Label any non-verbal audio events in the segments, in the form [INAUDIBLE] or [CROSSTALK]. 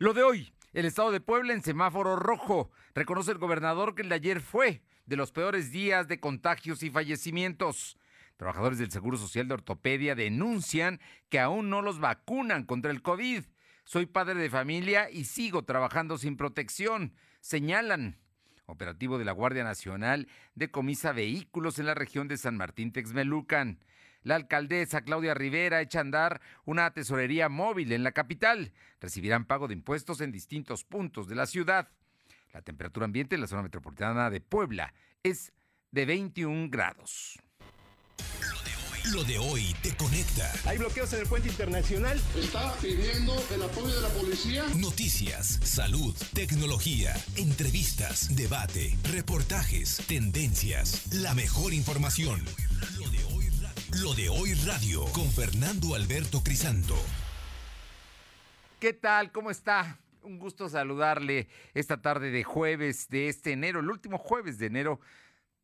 Lo de hoy, el estado de Puebla en semáforo rojo. Reconoce el gobernador que el de ayer fue de los peores días de contagios y fallecimientos. Trabajadores del Seguro Social de Ortopedia denuncian que aún no los vacunan contra el COVID. Soy padre de familia y sigo trabajando sin protección, señalan. Operativo de la Guardia Nacional decomisa vehículos en la región de San Martín Texmelucan. La alcaldesa Claudia Rivera echa a andar una tesorería móvil en la capital. Recibirán pago de impuestos en distintos puntos de la ciudad. La temperatura ambiente en la zona metropolitana de Puebla es de 21 grados. Lo de hoy te conecta. Hay bloqueos en el puente internacional. Está pidiendo el apoyo de la policía. Noticias, salud, tecnología, entrevistas, debate, reportajes, tendencias, la mejor información. Lo de hoy Lo de hoy radio con Fernando Alberto Crisanto. ¿Qué tal? ¿Cómo está? Un gusto saludarle esta tarde de jueves de este enero, el último jueves de enero.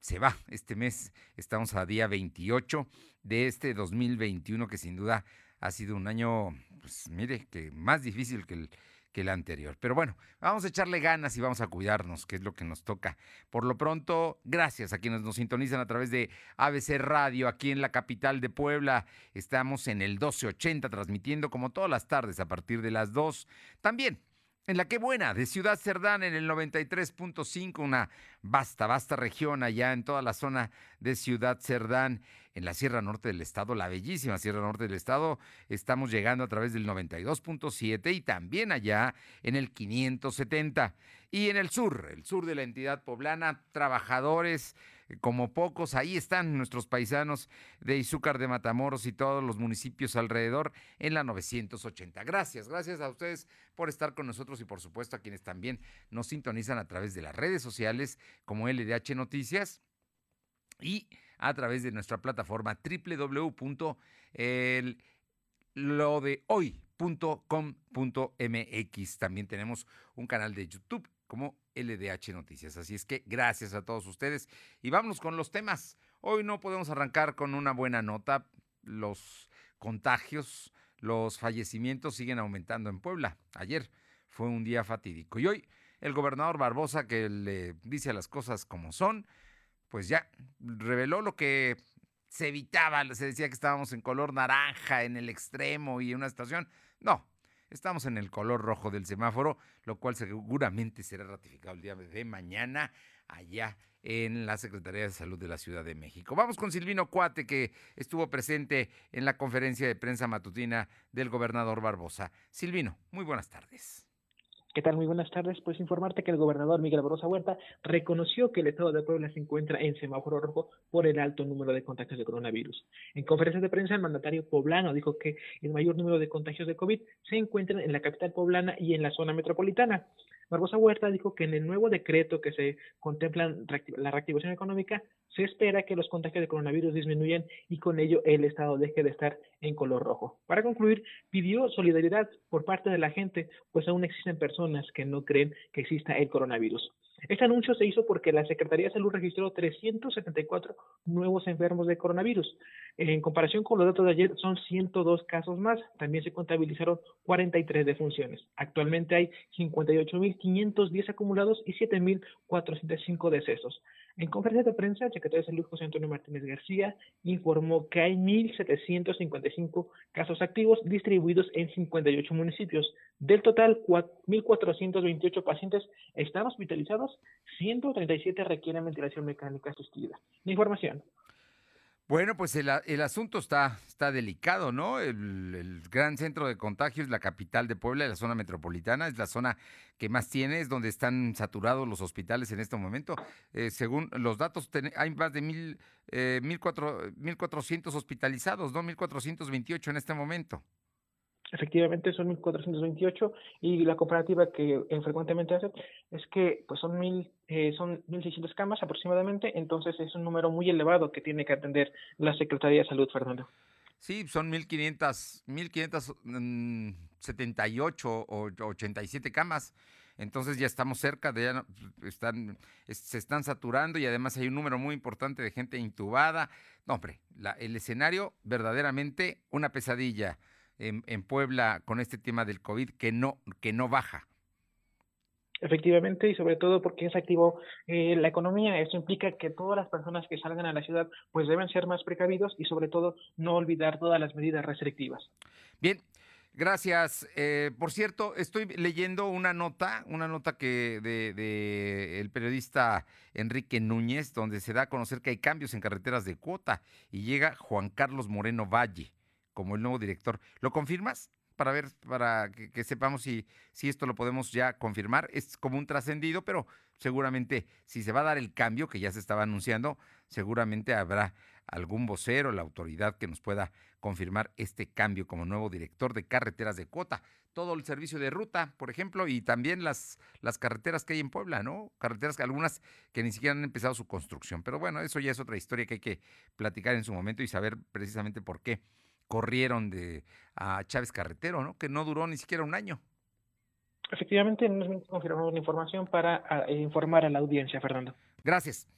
Se va este mes, estamos a día 28 de este 2021 que sin duda ha sido un año, pues mire, que más difícil que el, que el anterior. Pero bueno, vamos a echarle ganas y vamos a cuidarnos, que es lo que nos toca. Por lo pronto, gracias a quienes nos sintonizan a través de ABC Radio aquí en la capital de Puebla. Estamos en el 1280 transmitiendo como todas las tardes a partir de las 2. También en la que buena, de Ciudad Cerdán en el 93.5, una vasta, vasta región allá en toda la zona de Ciudad Cerdán, en la Sierra Norte del Estado, la bellísima Sierra Norte del Estado. Estamos llegando a través del 92.7 y también allá en el 570. Y en el sur, el sur de la entidad poblana, trabajadores como pocos. Ahí están nuestros paisanos de Izúcar de Matamoros y todos los municipios alrededor en la 980. Gracias, gracias a ustedes por estar con nosotros y por supuesto a quienes también nos sintonizan a través de las redes sociales como LDH Noticias y a través de nuestra plataforma www.lodehoy.com.mx. También tenemos un canal de YouTube como LDH Noticias. Así es que gracias a todos ustedes y vámonos con los temas. Hoy no podemos arrancar con una buena nota. Los contagios, los fallecimientos siguen aumentando en Puebla. Ayer fue un día fatídico y hoy el gobernador Barbosa que le dice las cosas como son, pues ya reveló lo que se evitaba, se decía que estábamos en color naranja en el extremo y en una estación. No, Estamos en el color rojo del semáforo, lo cual seguramente será ratificado el día de mañana allá en la Secretaría de Salud de la Ciudad de México. Vamos con Silvino Cuate, que estuvo presente en la conferencia de prensa matutina del gobernador Barbosa. Silvino, muy buenas tardes. ¿Qué tal? Muy buenas tardes. Pues informarte que el gobernador Miguel Barrosa Huerta reconoció que el estado de Puebla se encuentra en semáforo rojo por el alto número de contagios de coronavirus. En conferencia de prensa, el mandatario poblano dijo que el mayor número de contagios de COVID se encuentran en la capital poblana y en la zona metropolitana. Barbosa Huerta dijo que en el nuevo decreto que se contempla la reactivación económica, se espera que los contagios de coronavirus disminuyan y con ello el Estado deje de estar en color rojo. Para concluir, pidió solidaridad por parte de la gente, pues aún existen personas que no creen que exista el coronavirus. Este anuncio se hizo porque la Secretaría de Salud registró 374 nuevos enfermos de coronavirus. En comparación con los datos de ayer, son 102 casos más. También se contabilizaron 43 defunciones. Actualmente hay 58.510 acumulados y 7.405 decesos. En conferencia de prensa, el secretario de Salud José Antonio Martínez García informó que hay 1.755 casos activos distribuidos en 58 municipios. Del total, 1.428 pacientes están hospitalizados, 137 requieren ventilación mecánica asistida. Información. Bueno, pues el, asunto está, delicado, ¿no? El, gran centro de contagio es la capital de Puebla, la zona metropolitana, es la zona que más tiene, es donde están saturados los hospitales en este momento. Eh, según los datos, hay más de mil, eh, mil, cuatro, mil cuatrocientos hospitalizados, ¿no? Mil cuatrocientos veintiocho en este momento. Efectivamente son 1428 y la comparativa que frecuentemente hacen es que pues son mil eh, son 1600 camas aproximadamente, entonces es un número muy elevado que tiene que atender la Secretaría de Salud, Fernando. Sí, son 1500 1578 o 87 camas. Entonces ya estamos cerca de ya están se están saturando y además hay un número muy importante de gente intubada. No, hombre, la, el escenario verdaderamente una pesadilla. En, en Puebla con este tema del COVID que no, que no baja. Efectivamente, y sobre todo porque es activo eh, la economía. Eso implica que todas las personas que salgan a la ciudad pues deben ser más precavidos y sobre todo no olvidar todas las medidas restrictivas. Bien, gracias. Eh, por cierto, estoy leyendo una nota, una nota que de, de, el periodista Enrique Núñez, donde se da a conocer que hay cambios en carreteras de cuota y llega Juan Carlos Moreno Valle como el nuevo director. ¿Lo confirmas? para ver, para que, sepamos si, si esto lo podemos ya confirmar. Es como un trascendido, pero seguramente si se va a dar el cambio que ya se estaba anunciando, seguramente habrá algún vocero, la autoridad que nos pueda confirmar este cambio como nuevo director de carreteras de cuota. Todo el servicio de ruta, por ejemplo, y también las, las carreteras que hay en Puebla, ¿no? Carreteras que algunas que ni siquiera han empezado su construcción. Pero bueno, eso ya es otra historia que hay que platicar en su momento y saber precisamente por qué corrieron de a Chávez Carretero, ¿no? Que no duró ni siquiera un año. Efectivamente, nos confirmamos la información para informar a la audiencia, Fernando. Gracias.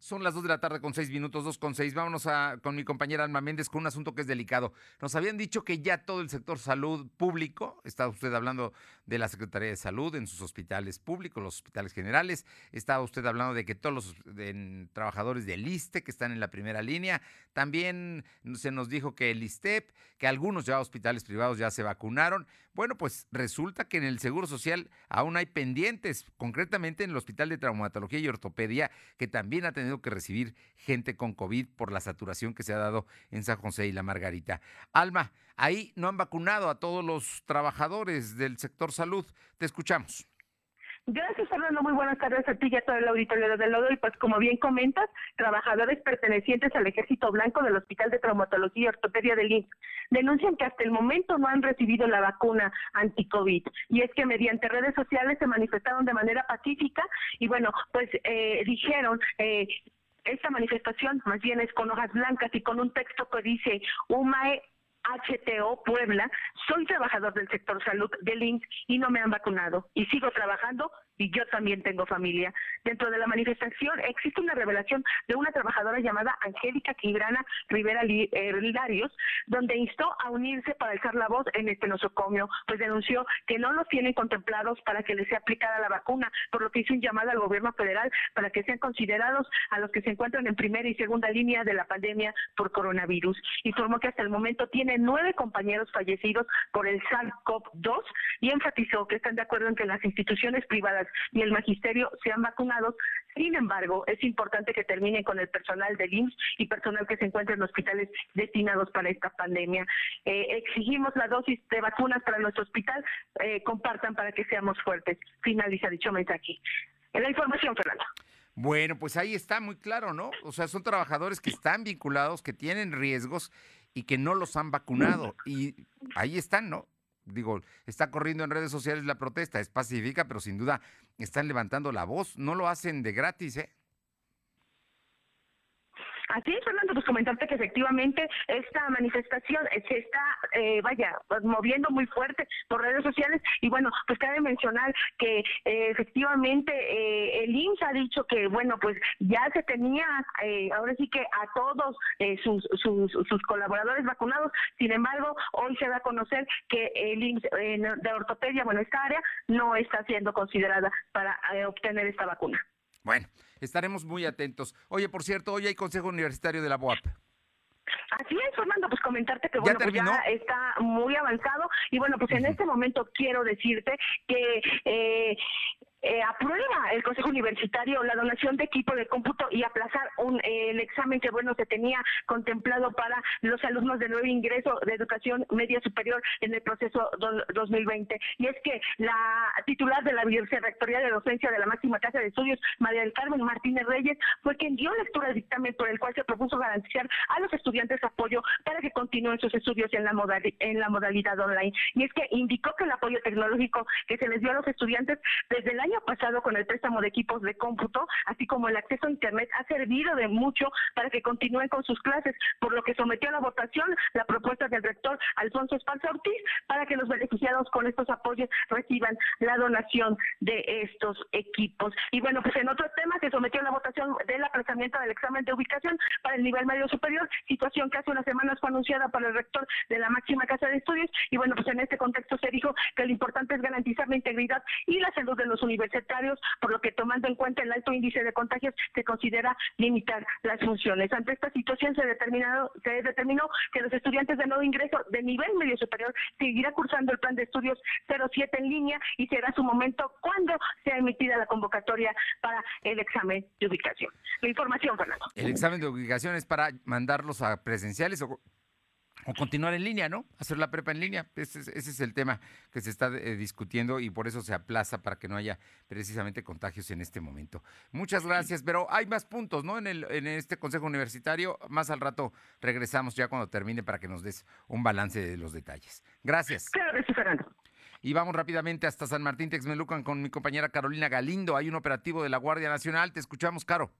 Son las 2 de la tarde con 6 minutos, 2 con 6. Vámonos a, con mi compañera Alma Méndez con un asunto que es delicado. Nos habían dicho que ya todo el sector salud público, está usted hablando de la Secretaría de Salud en sus hospitales públicos, los hospitales generales, estaba usted hablando de que todos los trabajadores del ISTE que están en la primera línea, también se nos dijo que el ISTEP, que algunos ya hospitales privados ya se vacunaron. Bueno, pues resulta que en el Seguro Social aún hay pendientes, concretamente en el Hospital de Traumatología y Ortopedia, que también ha tenido que recibir gente con COVID por la saturación que se ha dado en San José y la Margarita. Alma, ahí no han vacunado a todos los trabajadores del sector salud. Te escuchamos. Gracias, Fernando. Muy buenas tardes a ti y a todo el auditorio de Lodo. Y pues, como bien comentas, trabajadores pertenecientes al Ejército Blanco del Hospital de Traumatología y Ortopedia del INSS denuncian que hasta el momento no han recibido la vacuna anti-COVID. Y es que mediante redes sociales se manifestaron de manera pacífica y, bueno, pues eh, dijeron. Eh, esta manifestación más bien es con hojas blancas y con un texto que dice UMAE HTO Puebla, soy trabajador del sector salud del INSS y no me han vacunado y sigo trabajando y yo también tengo familia. Dentro de la manifestación existe una revelación de una trabajadora llamada Angélica Quibrana Rivera Larios, donde instó a unirse para alzar la voz en este nosocomio, pues denunció que no los tienen contemplados para que les sea aplicada la vacuna, por lo que hizo un llamado al gobierno federal para que sean considerados a los que se encuentran en primera y segunda línea de la pandemia por coronavirus. Informó que hasta el momento tiene nueve compañeros fallecidos por el SARS-CoV-2 y enfatizó que están de acuerdo en que las instituciones privadas y el magisterio sean vacunados. Sin embargo, es importante que terminen con el personal del IMSS y personal que se encuentra en hospitales destinados para esta pandemia. Eh, exigimos la dosis de vacunas para nuestro hospital. Eh, compartan para que seamos fuertes. Finaliza dicho mensaje. En la información, Fernanda. Bueno, pues ahí está muy claro, ¿no? O sea, son trabajadores que están vinculados, que tienen riesgos y que no los han vacunado. Y ahí están, ¿no? Digo, está corriendo en redes sociales la protesta, es pacífica, pero sin duda están levantando la voz, no lo hacen de gratis, ¿eh? Así es, Fernando, pues comentarte que efectivamente esta manifestación eh, se está, eh, vaya, moviendo muy fuerte por redes sociales y bueno, pues cabe mencionar que eh, efectivamente el IMSS ha dicho que, bueno, pues ya se tenía, ahora sí que a todos sus, sus, sus, colaboradores vacunados, sin embargo, hoy se da a conocer que el IMSS de ortopedia, bueno, esta área no está siendo considerada para obtener esta vacuna. Bueno, estaremos muy atentos. Oye, por cierto, hoy hay Consejo Universitario de la BOAP. Así es, Fernando, pues comentarte que bueno, pues ya está muy avanzado y bueno, pues en este momento quiero decirte que eh, eh, aprueba el Consejo Universitario la donación de equipo de cómputo y aplazar un, eh, el examen que bueno se tenía contemplado para los alumnos de nuevo ingreso de educación media superior en el proceso 2020. Y es que la titular de la Vicerrectoría de Docencia de la máxima casa de estudios, María del Carmen Martínez Reyes, fue quien dio lectura al dictamen por el cual se propuso garantizar a los estudiantes apoyo para que continúen sus estudios en la, en la modalidad online. Y es que indicó que el apoyo tecnológico que se les dio a los estudiantes desde el año año pasado con el préstamo de equipos de cómputo, así como el acceso a Internet, ha servido de mucho para que continúen con sus clases, por lo que sometió a la votación la propuesta del rector Alfonso Esparza Ortiz para que los beneficiados con estos apoyos reciban la donación de estos equipos. Y bueno, pues en otro tema se sometió a la votación del aplazamiento del examen de ubicación para el nivel medio superior, situación que hace unas semanas fue anunciada por el rector de la máxima casa de estudios y bueno, pues en este contexto se dijo que lo importante es garantizar la integridad y la salud de los universitarios, por lo que tomando en cuenta el alto índice de contagios se considera limitar las funciones. Ante esta situación se determinado se determinó que los estudiantes de nuevo ingreso de nivel medio superior seguirá cursando el plan de estudios 07 en línea y será su momento cuando sea emitida la convocatoria para el examen de ubicación. La información, Fernando. El examen de ubicación es para mandarlos a presenciales o o continuar en línea, ¿no? Hacer la prepa en línea. Ese es, el tema que se está eh, discutiendo y por eso se aplaza para que no haya precisamente contagios en este momento. Muchas gracias, pero hay más puntos, ¿no? En, el, en este Consejo Universitario. Más al rato regresamos ya cuando termine para que nos des un balance de los detalles. Gracias. Claro, Fernando. Y vamos rápidamente hasta San Martín Texmelucan con mi compañera Carolina Galindo. Hay un operativo de la Guardia Nacional. Te escuchamos, Caro.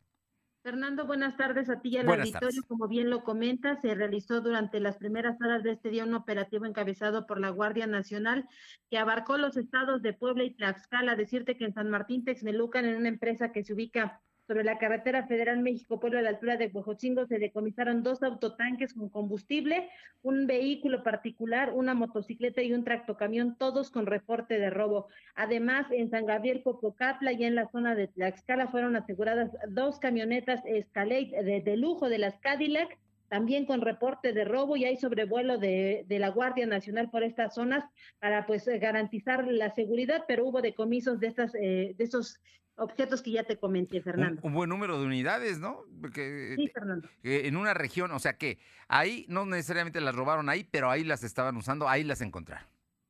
Fernando, buenas tardes a ti y al auditorio. Como bien lo comenta, se realizó durante las primeras horas de este día un operativo encabezado por la Guardia Nacional que abarcó los estados de Puebla y Tlaxcala. Decirte que en San Martín Texmelucan, en una empresa que se ubica sobre la carretera federal México-Puebla a la altura de Huejotzingo se decomisaron dos autotanques con combustible, un vehículo particular, una motocicleta y un tractocamión, todos con reporte de robo. Además, en San Gabriel Popocatla y en la zona de Tlaxcala fueron aseguradas dos camionetas Escalade de, lujo de las Cadillac también con reporte de robo y hay sobrevuelo de, de, la Guardia Nacional por estas zonas para pues garantizar la seguridad, pero hubo decomisos de estas eh, de esos objetos que ya te comenté, Fernando. Un, buen número de unidades, ¿no? Porque, sí, Fernando. en una región, o sea que ahí no necesariamente las robaron ahí, pero ahí las estaban usando, ahí las encontraron.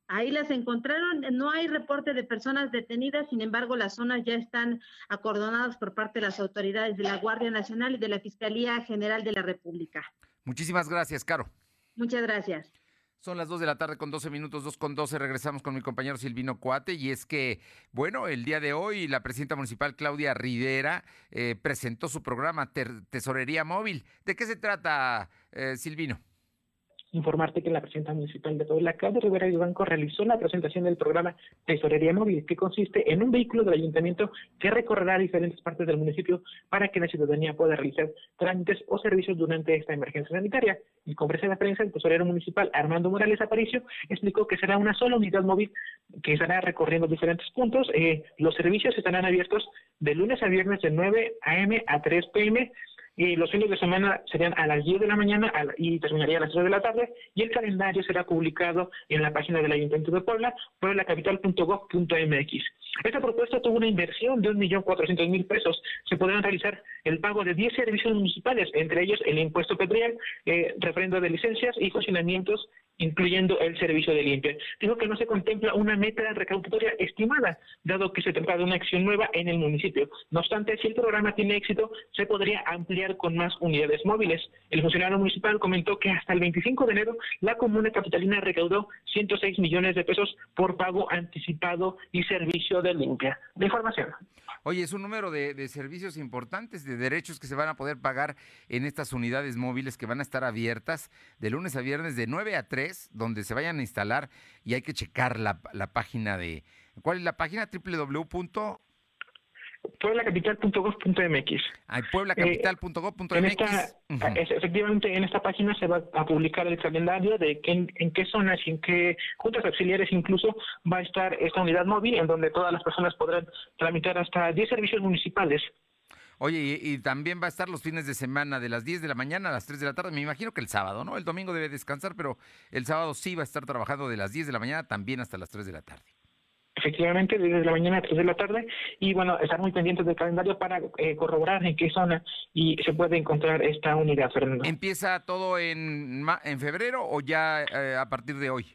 Ahí las encontraron, no hay reporte de personas detenidas, sin embargo las zonas ya están acordonadas por parte de las autoridades de la Guardia Nacional y de la Fiscalía General de la República. Muchísimas gracias, Caro. Muchas gracias. Son las 2 de la tarde con 12 minutos, 2 con 12. Regresamos con mi compañero Silvino Cuate. Y es que, bueno, el día de hoy la presidenta municipal Claudia Rivera eh, presentó su programa Tesorería Móvil. ¿De qué se trata, eh, Silvino? Informarte que la presidenta municipal de Puebla, Claudia Rivera y Banco, realizó la presentación del programa Tesorería Móvil, que consiste en un vehículo del ayuntamiento que recorrerá diferentes partes del municipio para que la ciudadanía pueda realizar trámites o servicios durante esta emergencia sanitaria. En conferencia de prensa, el tesorero municipal Armando Morales Aparicio explicó que será una sola unidad móvil que estará recorriendo diferentes puntos. Eh, los servicios estarán abiertos de lunes a viernes de 9 a.m. a 3 p.m los fines de semana serían a las 10 de la mañana y terminaría a las 3 de la tarde y el calendario será publicado en la página del Ayuntamiento de Puebla, pueblacapital.gov.mx. Esta propuesta tuvo una inversión de 1.400.000 pesos. Se podrán realizar el pago de 10 servicios municipales, entre ellos el impuesto petrial, eh, refrendo de licencias y funcionamientos incluyendo el servicio de limpia. Dijo que no se contempla una meta recaudatoria estimada, dado que se trata de una acción nueva en el municipio. No obstante, si el programa tiene éxito, se podría ampliar con más unidades móviles. El funcionario municipal comentó que hasta el 25 de enero la comuna capitalina recaudó 106 millones de pesos por pago anticipado y servicio de limpia. De información. Oye, es un número de, de, servicios importantes, de derechos que se van a poder pagar en estas unidades móviles que van a estar abiertas de lunes a viernes de 9 a 3, donde se vayan a instalar y hay que checar la, la página de... ¿Cuál es la página? www pueblacapital.gov.mx. Ay, pueblacapital.gov.mx. Eh, efectivamente, en esta página se va a publicar el calendario de en, qué zonas y en qué juntas auxiliares incluso va a estar esta unidad móvil, en donde todas las personas podrán tramitar hasta 10 servicios municipales. Oye, y, y, también va a estar los fines de semana de las 10 de la mañana a las 3 de la tarde. Me imagino que el sábado, ¿no? El domingo debe descansar, pero el sábado sí va a estar trabajando de las 10 de la mañana también hasta las 3 de la tarde efectivamente desde la mañana a 3 de la tarde y bueno, estar muy pendientes del calendario para eh, corroborar en qué zona y se puede encontrar esta unidad, Fernando. ¿Empieza todo en, en febrero o ya eh, a partir de hoy?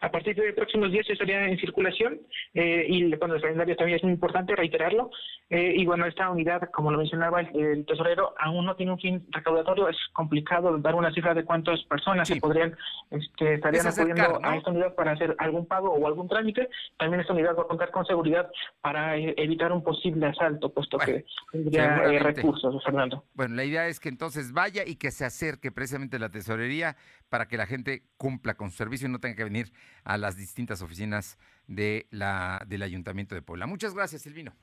A partir de próximos días estaría en circulación eh, y bueno, el calendario también es muy importante reiterarlo. Eh, y bueno, esta unidad, como lo mencionaba el, tesorero, aún no tiene un fin recaudatorio. Es complicado dar una cifra de cuántas personas se podrían este, estarían acudiendo a esta unidad para hacer algún pago o algún trámite. También esta unidad va a contar con seguridad para eh, evitar un posible asalto, puesto que tendría recursos, Fernando. Bueno, la idea es que entonces vaya y que se acerque precisamente la tesorería para que la gente cumpla con su servicio y no tenga que venir a las distintas oficinas de la, del Ayuntamiento de Puebla. Muchas gracias, Silvino.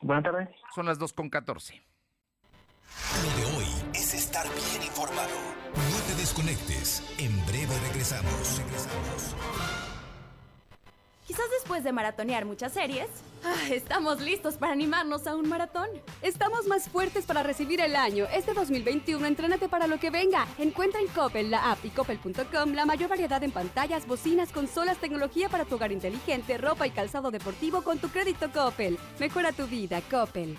Buenas tardes. Son las 2 con 14. Lo de hoy es estar bien informado. No te desconectes. En breve regresamos. Regresamos. Quizás después de maratonear muchas series, ah, estamos listos para animarnos a un maratón. Estamos más fuertes para recibir el año. Este 2021, entrénate para lo que venga. Encuentra en Coppel, la app y coppel.com la mayor variedad en pantallas, bocinas, consolas, tecnología para tu hogar inteligente, ropa y calzado deportivo con tu crédito Coppel. Mejora tu vida, Coppel.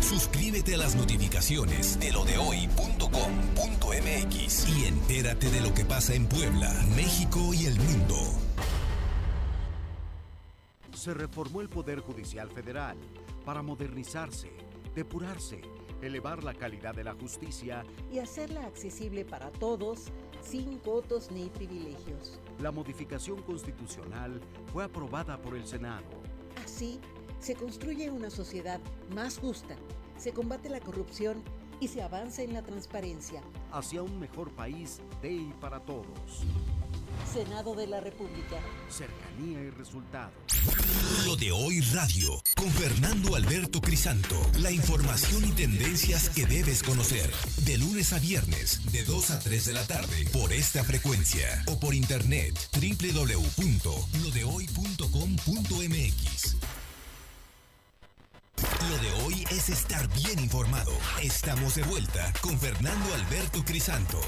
Suscríbete a las notificaciones de lodehoy.com.mx y entérate de lo que pasa en Puebla, México y el mundo. Se reformó el Poder Judicial Federal para modernizarse, depurarse, elevar la calidad de la justicia y hacerla accesible para todos, sin cotos ni privilegios. La modificación constitucional fue aprobada por el Senado. Así, se construye una sociedad más justa, se combate la corrupción y se avanza en la transparencia. Hacia un mejor país de y para todos. Senado de la República. Cercanía y resultados. Lo de hoy radio, con Fernando Alberto Crisanto. La información y tendencias que debes conocer. De lunes a viernes, de 2 a 3 de la tarde, por esta frecuencia. O por internet, www.lodehoy.com.mx. Es estar bien informado. Estamos de vuelta con Fernando Alberto Crisanto.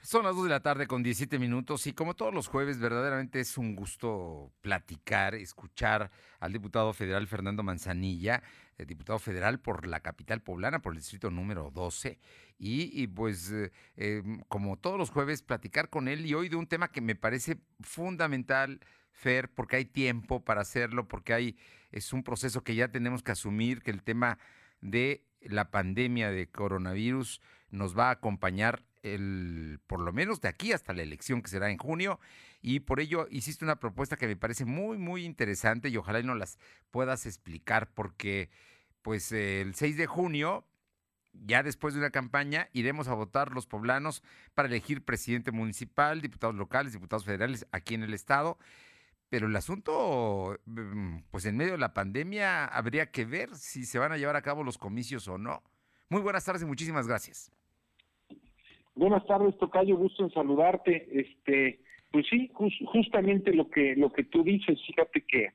Son las 2 de la tarde con 17 minutos y como todos los jueves, verdaderamente es un gusto platicar, escuchar al diputado federal Fernando Manzanilla, el diputado federal por la capital poblana, por el distrito número 12. Y, pues, eh, em, como todos los jueves, platicar con él y hoy de un tema que me parece fundamental, Fer, porque hay tiempo para hacerlo, porque hay es un proceso que ya tenemos que asumir, que el tema de la pandemia de coronavirus nos va a acompañar el, por lo menos de aquí hasta la elección que será en junio. Y por ello hiciste una propuesta que me parece muy, muy interesante y ojalá y nos las puedas explicar porque pues el 6 de junio, ya después de una campaña, iremos a votar los poblanos para elegir presidente municipal, diputados locales, diputados federales aquí en el estado. Pero el asunto, mm, pues en medio de la pandemia, habría que ver si se van a llevar a cabo los comicios o no. Muy buenas tardes y muchísimas gracias. Buenas tardes, Tocayo, gusto en saludarte. Este, pues sí, justamente lo que lo que tú dices, fíjate que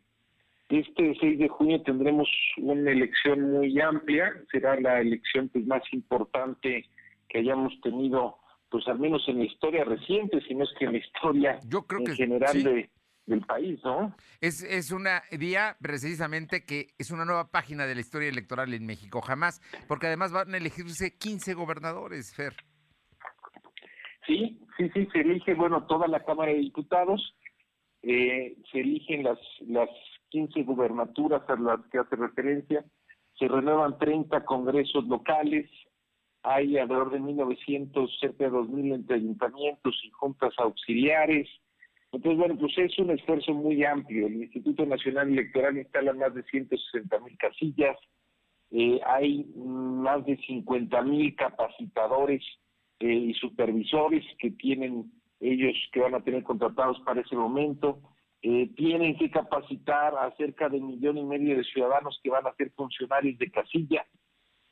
este 6 de junio tendremos una elección muy amplia, será la elección pues más importante que hayamos tenido, pues al menos en la historia reciente, si no es que en la historia Yo creo en general de del país, ¿no? Es, es una día precisamente que es una nueva página de la historia electoral en México, jamás, porque además van a elegirse 15 gobernadores, Fer. Sí, sí, sí, se elige, bueno, toda la Cámara de Diputados, eh, se eligen las, las 15 gubernaturas a las que hace referencia, se renuevan 30 congresos locales, hay alrededor de 1.900, cerca de 2.000 entre ayuntamientos y juntas auxiliares, entonces, bueno, pues es un esfuerzo muy amplio. El Instituto Nacional Electoral instala más de 160 mil casillas, eh, hay más de 50 mil capacitadores eh, y supervisores que tienen ellos que van a tener contratados para ese momento. Eh, tienen que capacitar a cerca de un millón y medio de ciudadanos que van a ser funcionarios de casilla.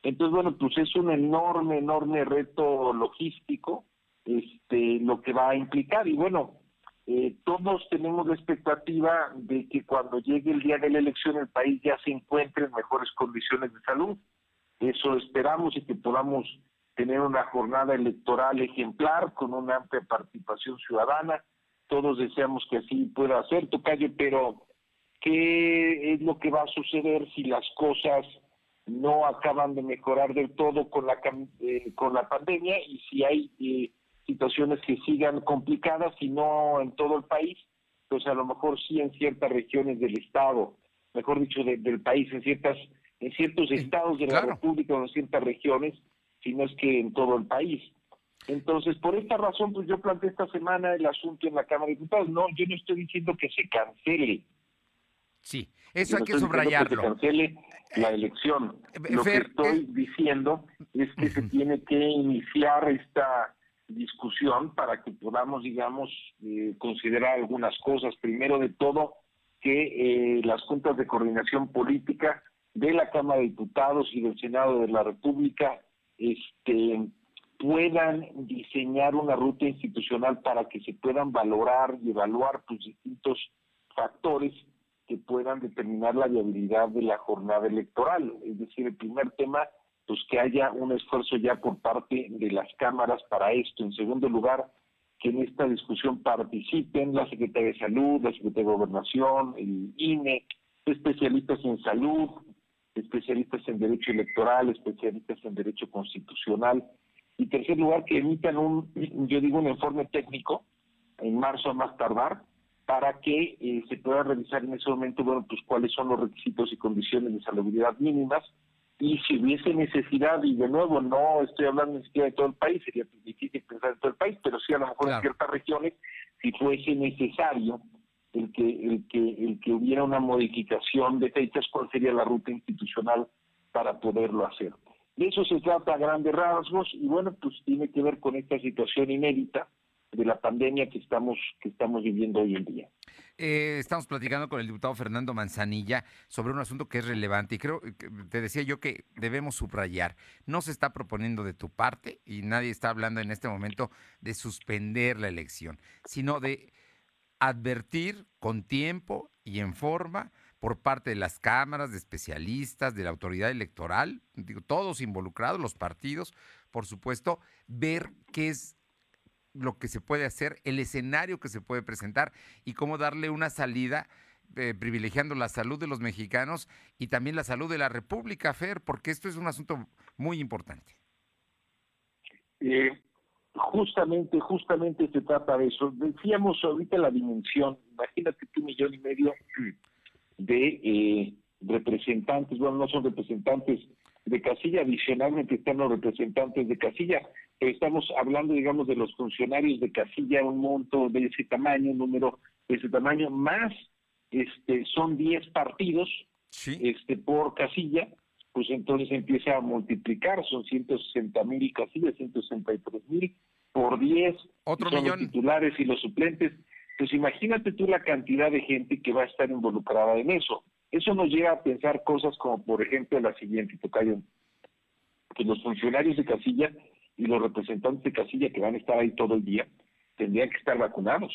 Entonces, bueno, pues es un enorme, enorme reto logístico este, lo que va a implicar. Y bueno, eh, todos tenemos la expectativa de que cuando llegue el día de la elección el país ya se encuentre en mejores condiciones de salud. Eso esperamos y que podamos tener una jornada electoral ejemplar con una amplia participación ciudadana. Todos deseamos que así pueda ser, Tocayo, pero ¿qué es lo que va a suceder si las cosas no acaban de mejorar del todo con la, eh, con la pandemia y si hay eh, situaciones que sigan complicadas y no en todo el país, pues a lo mejor sí en ciertas regiones del Estado, mejor dicho, del país, en ciertas en ciertos estados de la República o en ciertas regiones, sino es que en todo el país. Entonces, por esta razón, pues yo planteé esta semana el asunto en la Cámara de Diputados. No, yo no estoy diciendo que se cancele. Sí, eso hay que subrayarlo. Que se cancele la elección. Eh, Lo que estoy diciendo es que se tiene que iniciar esta discusión para que podamos, digamos, eh, considerar algunas cosas. Primero de todo, que eh, las juntas de coordinación política de la Cámara de Diputados y del Senado de la República este, puedan diseñar una ruta institucional para que se puedan valorar y evaluar pues, distintos factores que puedan determinar la viabilidad de la jornada electoral. Es decir, el primer tema, pues que haya un esfuerzo ya por parte de las cámaras para esto. En segundo lugar, que en esta discusión participen la Secretaría de Salud, la Secretaría de Gobernación, el INE, especialistas en salud, especialistas en derecho electoral, especialistas en derecho constitucional. Y tercer lugar, que emitan un, yo digo, un informe técnico en marzo a más tardar, para que eh, se pueda revisar en ese momento, bueno, pues cuáles son los requisitos y condiciones de salubridad mínimas, y si hubiese necesidad, y de nuevo no estoy hablando ni siquiera de todo el país, sería difícil pensar en todo el país, pero sí a lo mejor en ciertas regiones, si fuese necesario el que, el que, el que hubiera una modificación de fechas, cuál sería la ruta institucional para poderlo hacer. De eso se trata a grandes rasgos y bueno, pues tiene que ver con esta situación inédita de la pandemia que estamos, que estamos viviendo hoy en día. Eh, estamos platicando con el diputado Fernando Manzanilla sobre un asunto que es relevante y creo que te decía yo que debemos subrayar. No se está proponiendo de tu parte y nadie está hablando en este momento de suspender la elección, sino de advertir con tiempo y en forma por parte de las cámaras, de especialistas, de la autoridad electoral, digo, todos involucrados, los partidos, por supuesto, ver qué es lo que se puede hacer, el escenario que se puede presentar y cómo darle una salida eh, privilegiando la salud de los mexicanos y también la salud de la República, Fer, porque esto es un asunto muy importante. Eh, Justamente, justamente se trata de eso. Decíamos ahorita la dimensión, imagínate que un millón y medio de eh, representantes, bueno, no son representantes de casilla, adicionalmente están los representantes de casilla, estamos hablando, digamos, de los funcionarios de casilla, un monto de ese tamaño, un número de ese tamaño, más este son 10 partidos este por casilla, pues entonces empieza a multiplicar, son 160 mil casillas, 163 mil por 10, Otro son millón. los titulares y los suplentes. Pues imagínate tú la cantidad de gente que va a estar involucrada en eso. Eso nos lleva a pensar cosas como, por ejemplo, la siguiente, Tocayo, que los funcionarios de casilla y los representantes de casilla que van a estar ahí todo el día tendrían que estar vacunados.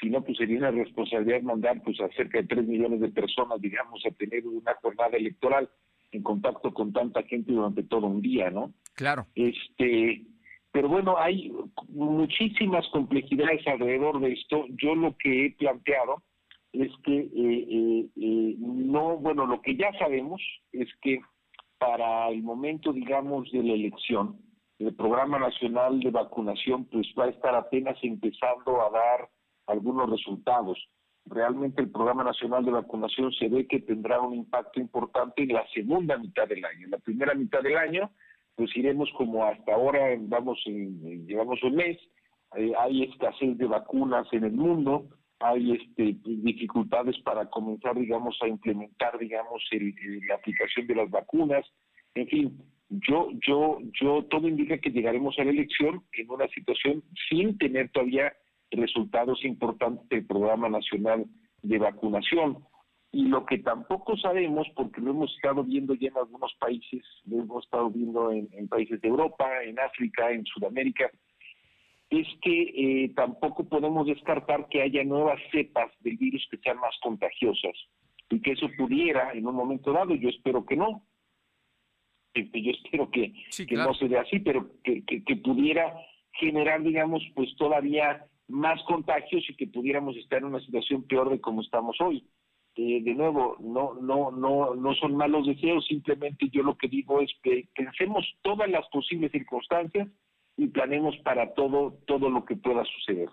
Si no, pues sería una responsabilidad mandar pues a cerca de 3 millones de personas, digamos, a tener una jornada electoral en contacto con tanta gente durante todo un día, ¿no? Claro. Este, pero bueno, hay muchísimas complejidades alrededor de esto. Yo lo que he planteado es que eh, eh, eh, no, bueno, lo que ya sabemos es que para el momento, digamos, de la elección, el Programa Nacional de Vacunación pues va a estar apenas empezando a dar algunos resultados realmente el Programa Nacional de Vacunación se ve que tendrá un impacto importante en la segunda mitad del año. En la primera mitad del año, pues iremos como hasta ahora, vamos, llevamos un mes, eh, hay escasez de vacunas en el mundo, hay este, dificultades para comenzar, digamos, a implementar, digamos, la aplicación de las vacunas, en fin, yo, yo, yo, todo indica que llegaremos a la elección en una situación sin tener todavía resultados importantes del programa nacional de vacunación. Y lo que tampoco sabemos, porque lo hemos estado viendo ya en algunos países, lo hemos estado viendo en, países de Europa, en África, en Sudamérica, es que eh, tampoco podemos descartar que haya nuevas cepas del virus que sean más contagiosas y que eso pudiera en un momento dado, yo espero que no, este, yo espero que, que no se dé así, pero que, que, pudiera generar, digamos, pues todavía más contagios y que pudiéramos estar en una situación peor de como estamos hoy. Eh, de nuevo, no, no, no, no son malos deseos, simplemente yo lo que digo es que pensemos todas las posibles circunstancias y planemos para todo, todo lo que pueda suceder.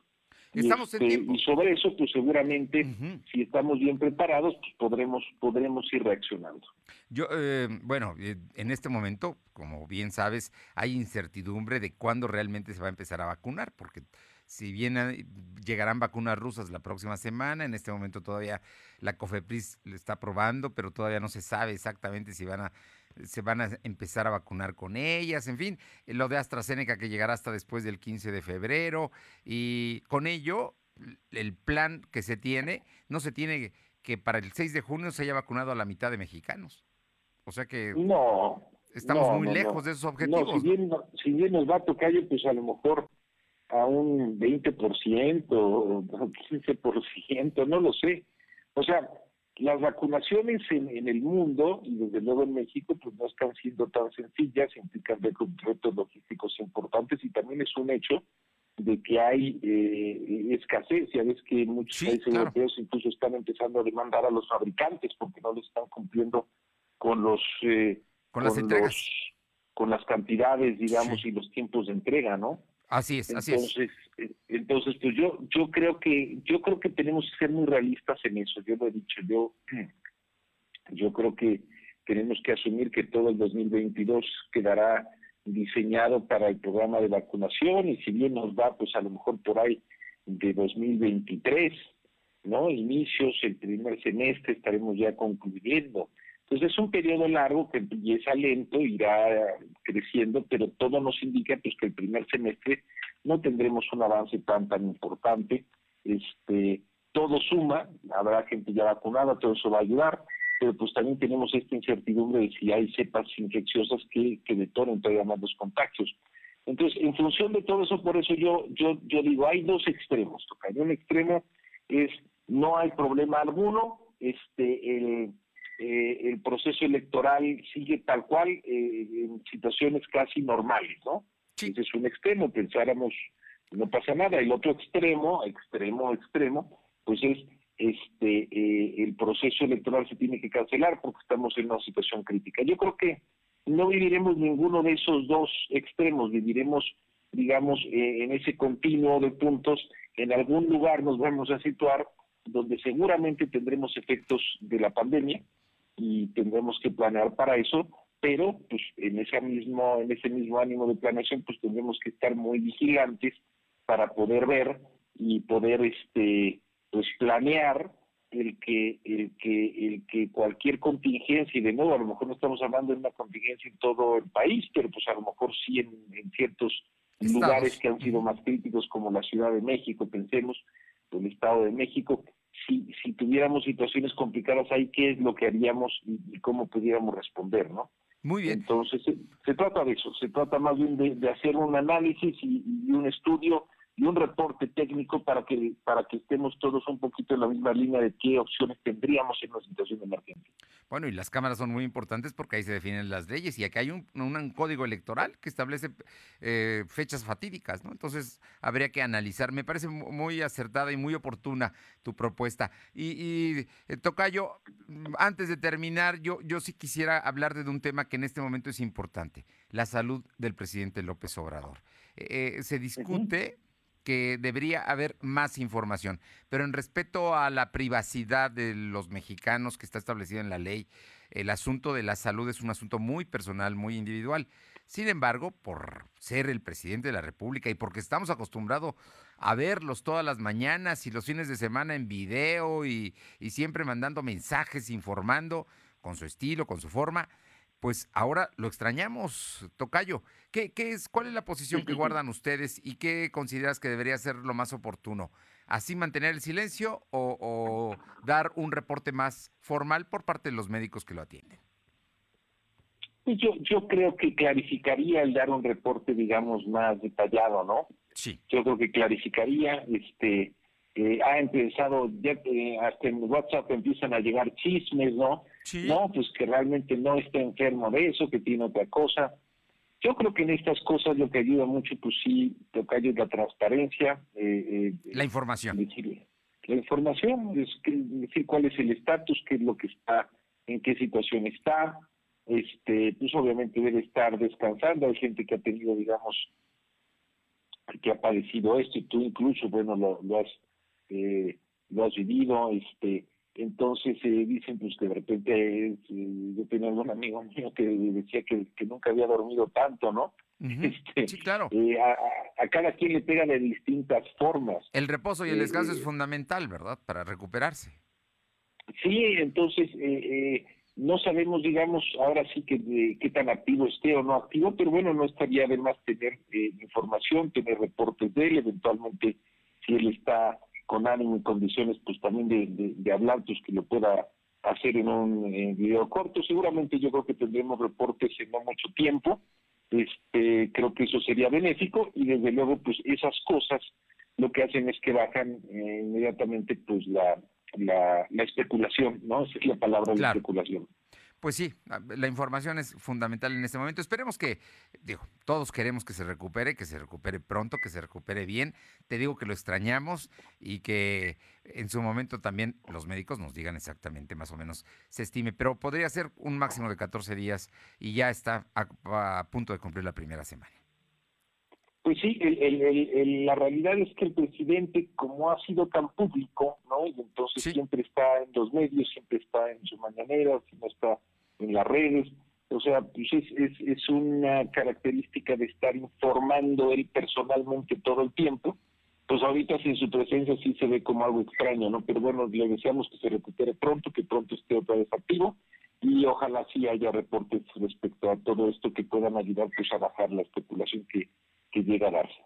Estamos en este, y sobre eso, pues seguramente, si estamos bien preparados, pues podremos, podremos ir reaccionando. Yo, eh, bueno, eh, en este momento, como bien sabes, hay incertidumbre de cuándo realmente se va a empezar a vacunar, porque si bien llegarán vacunas rusas la próxima semana, en este momento todavía la COFEPRIS le está probando, pero todavía no se sabe exactamente si van a se van a empezar a vacunar con ellas, en fin, lo de AstraZeneca que llegará hasta después del 15 de febrero y con ello el plan que se tiene, no se tiene que para el 6 de junio se haya vacunado a la mitad de mexicanos. O sea que no, estamos muy lejos de esos objetivos. si, bien, si bien nos va a tocar, pues a lo mejor a un 20% o 15%, no lo sé. O sea, las vacunaciones en, el mundo, y desde luego en México, pues no están siendo tan sencillas, implican retos logísticos importantes y también es un hecho de que hay eh, escasez. Ya ves que muchos países europeos incluso están empezando a demandar a los fabricantes porque no les están cumpliendo con los... Eh, con, las entregas. con las cantidades, digamos, y los tiempos de entrega, ¿no? Así es, así es. Entonces, pues yo, yo creo que, yo creo que tenemos que ser muy realistas en eso. Yo lo he dicho, yo, [CLEARS THROAT] yo creo que tenemos que asumir que todo el 2022 quedará diseñado para el programa de vacunación y si bien nos va, pues a lo mejor por ahí de 2023, ¿no? Inicios, el primer semestre estaremos ya concluyendo. Entonces es un periodo largo que empieza lento, irá creciendo, pero todo nos indica pues que el primer semestre no tendremos un avance tan tan importante. Este, todo suma, habrá gente ya vacunada, todo eso va a ayudar, pero pues también tenemos esta incertidumbre de si hay cepas infecciosas que, que detonen todavía más los contagios. Entonces, en función de todo eso, por eso yo yo yo digo, hay dos extremos. Un extremo es no hay problema alguno, este el eh, el proceso electoral sigue tal cual eh, en situaciones casi normales, ¿no? Ese es un extremo, pensáramos no pasa nada. El otro extremo, extremo, extremo, pues es este eh, el proceso electoral se tiene que cancelar porque estamos en una situación crítica. Yo creo que no viviremos ninguno de esos dos extremos, viviremos, digamos, en ese continuo de puntos. En algún lugar nos vamos a situar donde seguramente tendremos efectos de la pandemia, y tendremos que planear para eso, pero pues en ese mismo en ese mismo ánimo de planeación pues tendremos que estar muy vigilantes para poder ver y poder este pues planear el que el que el que cualquier contingencia y de nuevo a lo mejor no estamos hablando de una contingencia en todo el país pero pues a lo mejor sí en, en ciertos lugares que han sido más críticos como la Ciudad de México pensemos el Estado de México si, si tuviéramos situaciones complicadas ahí, qué es lo que haríamos y, cómo pudiéramos responder, ¿no? Muy bien. Entonces, se, trata de eso, se trata más bien de, hacer un análisis y, un estudio y un reporte técnico para que para que estemos todos un poquito en la misma línea de qué opciones tendríamos en una situación de emergencia. Bueno, y las cámaras son muy importantes porque ahí se definen las leyes y aquí hay un, código electoral que establece eh, fechas fatídicas, ¿no? Entonces habría que analizar. Me parece muy acertada y muy oportuna tu propuesta. Y, y eh, Tocayo, antes de terminar, yo, yo sí quisiera hablar de un tema que en este momento es importante, la salud del presidente López Obrador. Eh, se discute que debería haber más información. Pero en respeto a la privacidad de los mexicanos que está establecido en la ley, el asunto de la salud es un asunto muy personal, muy individual. Sin embargo, por ser el presidente de la República y porque estamos acostumbrados a verlos todas las mañanas y los fines de semana en video y, y siempre mandando mensajes, informando con su estilo, con su forma, pues ahora lo extrañamos, Tocayo. ¿Qué, qué es, ¿Cuál es la posición que guardan ustedes y qué consideras que debería ser lo más oportuno? ¿Así mantener el silencio o, o dar un reporte más formal por parte de los médicos que lo atienden? Pues yo, yo creo que clarificaría el dar un reporte, digamos, más detallado, ¿no? Sí. Yo creo que clarificaría, este, eh, ha empezado, ya que hasta en WhatsApp empiezan a llegar chismes, ¿no? Sí. No, pues que realmente no está enfermo de eso, que tiene otra cosa. Yo creo que en estas cosas lo que ayuda mucho, pues sí, toca es la transparencia. Eh, eh, la información. Decir, la información, es que, decir cuál es el estatus, qué es lo que está, en qué situación está. Este, pues obviamente debe estar descansando. Hay gente que ha tenido, digamos, que ha padecido esto y tú incluso, bueno, lo, lo has eh, lo has vivido, este, entonces eh, dicen pues que de repente eh, yo tenía un amigo [LAUGHS] mío que decía que, que nunca había dormido tanto, ¿no? este, sí, claro. Eh, a, a, cada quien le pega de distintas formas. El reposo y el descanso es fundamental, ¿verdad? Para recuperarse. Sí, entonces no sabemos, digamos, ahora sí que qué tan activo esté o no activo, pero bueno, no estaría de más tener información, tener reportes de él, eventualmente si él está con ánimo y condiciones, pues también de, de, hablar, pues que lo pueda hacer en un video corto. Seguramente yo creo que tendremos reportes en no mucho tiempo. Este, creo que eso sería benéfico y desde luego, pues esas cosas lo que hacen es que bajan eh, inmediatamente, pues la, la, la especulación, ¿no? Esa es la palabra claro. de especulación. Pues sí, la información es fundamental en este momento. Esperemos que, digo, todos queremos que se recupere, que se recupere pronto, que se recupere bien. Te digo que lo extrañamos y que en su momento también los médicos nos digan exactamente, más o menos, se estime. Pero podría ser un máximo de 14 días y ya está a, a punto de cumplir la primera semana. Pues sí, el, el, el, la realidad es que el presidente, como ha sido tan público, ¿no? Y entonces sí. siempre está en los medios, siempre está en su mañanera, siempre está en las redes. O sea, pues es, es, es una característica de estar informando él personalmente todo el tiempo. Pues ahorita sin su presencia sí se ve como algo extraño, ¿no? Pero bueno, le deseamos que se recupere pronto, que pronto esté otra vez activo y ojalá sí haya reportes respecto a todo esto que puedan ayudar pues a bajar la especulación que que llega a darse.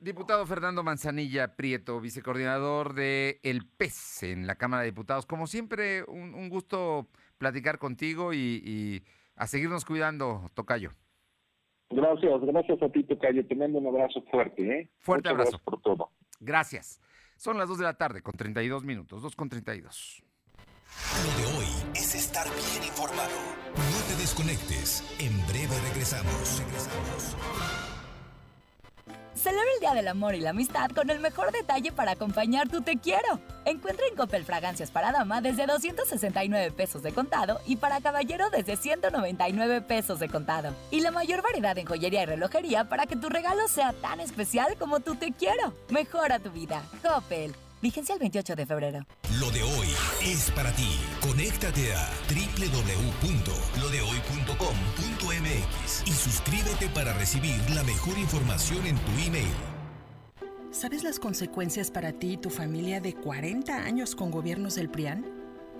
Diputado Fernando Manzanilla Prieto, vicecoordinador de El PES en la Cámara de Diputados. Como siempre, un, un gusto platicar contigo y, y, a seguirnos cuidando, Tocayo. Gracias, gracias a ti, Tocayo. Te mando un abrazo fuerte. ¿eh? Fuerte Muchas abrazo. Gracias por todo. Gracias. Son las 2 de la tarde con 32 minutos, 2 con 32. Lo de hoy es estar bien informado. No te desconectes. En breve regresamos. Regresamos. Celebra el Día del Amor y la Amistad con el mejor detalle para acompañar tu te quiero. Encuentra en Coppel fragancias para dama desde 269 pesos de contado y para caballero desde 199 pesos de contado. Y la mayor variedad en joyería y relojería para que tu regalo sea tan especial como tu te quiero. Mejora tu vida. Coppel. Vigencia el 28 de febrero. Lo de hoy es para ti. Conéctate a www.lodehoy.com.mx y suscríbete para recibir la mejor información en tu email. ¿Sabes las consecuencias para ti y tu familia de 40 años con gobiernos del PRIAN?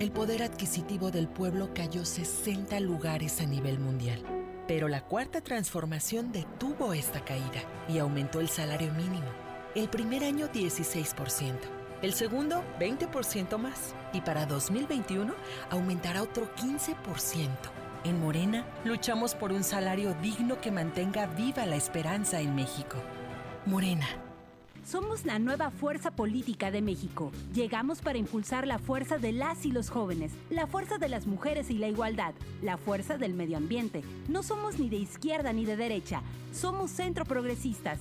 El poder adquisitivo del pueblo cayó 60 lugares a nivel mundial. Pero la cuarta transformación detuvo esta caída y aumentó el salario mínimo. El primer año 16%. El segundo, 20% más. Y para 2021 aumentará otro 15%. En Morena, luchamos por un salario digno que mantenga viva la esperanza en México. Morena. Somos la nueva fuerza política de México. Llegamos para impulsar la fuerza de las y los jóvenes, la fuerza de las mujeres y la igualdad, la fuerza del medio ambiente. No somos ni de izquierda ni de derecha, somos centro progresistas.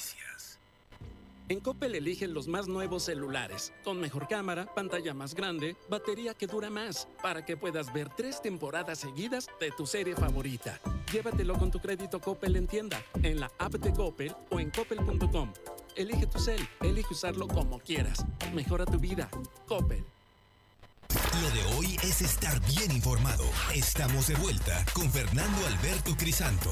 En Coppel eligen los más nuevos celulares, con mejor cámara, pantalla más grande, batería que dura más, para que puedas ver tres temporadas seguidas de tu serie favorita. Llévatelo con tu crédito Coppel en tienda, en la app de Coppel o en coppel.com. Elige tu cel, elige usarlo como quieras. Mejora tu vida. Coppel. Lo de hoy es estar bien informado. Estamos de vuelta con Fernando Alberto Crisanto.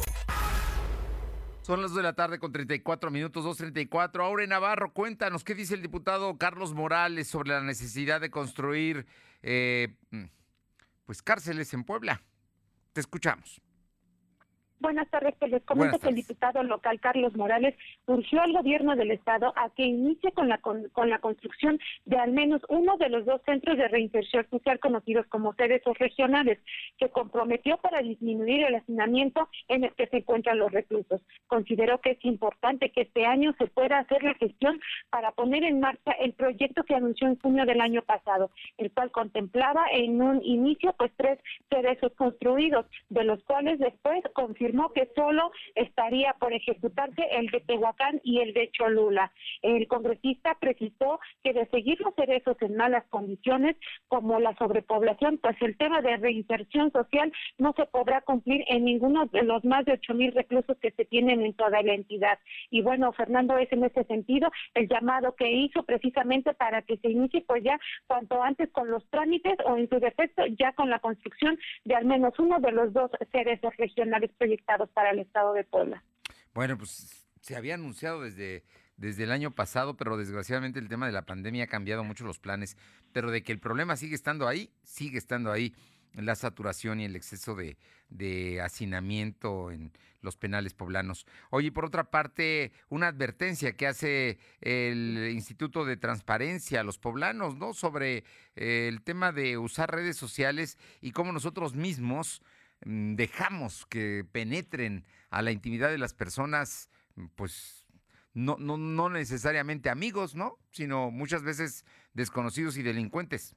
Son las 2 de la tarde con 34 minutos, 2.34. Ahora en Navarro, cuéntanos, ¿qué dice el diputado Carlos Morales sobre la necesidad de construir eh, mm, pues cárceles en Puebla? Te escuchamos. Buenas tardes, que les comento que el diputado local Carlos Morales urgió al gobierno del estado a que inicie con la con, la construcción de al menos uno de los dos centros de reinserción social conocidos como sedes o regionales, que comprometió para disminuir el hacinamiento en el que se encuentran los reclusos. Considero que es importante que este año se pueda hacer la gestión para poner en marcha el proyecto que anunció en junio del año pasado, el cual contemplaba en un inicio pues tres sedes construidos, de los cuales después confirmó que solo estaría por ejecutarse el de Tehuacán y el de Cholula. El congresista precisó que de seguir los cerezos en malas condiciones, como la sobrepoblación, pues el tema de reinserción social no se podrá cumplir en ninguno de los más de ocho mil reclusos que se tienen en toda la entidad. Y bueno, Fernando, es en ese sentido el llamado que hizo precisamente para que se inicie pues ya cuanto antes con los trámites o en su defecto ya con la construcción de al menos uno de los dos cerezos regionales proyectados para el estado de Puebla. Bueno, pues se había anunciado desde, desde el año pasado, pero desgraciadamente el tema de la pandemia ha cambiado mucho los planes, pero de que el problema sigue estando ahí, sigue estando ahí la saturación y el exceso de, de, hacinamiento en los penales poblanos. Oye, por otra parte, una advertencia que hace el Instituto de Transparencia a los poblanos, ¿no? Sobre eh, el tema de usar redes sociales y cómo nosotros mismos dejamos que penetren a la intimidad de las personas, mm, pues no, no, no necesariamente amigos, ¿no? Sino muchas veces desconocidos y delincuentes.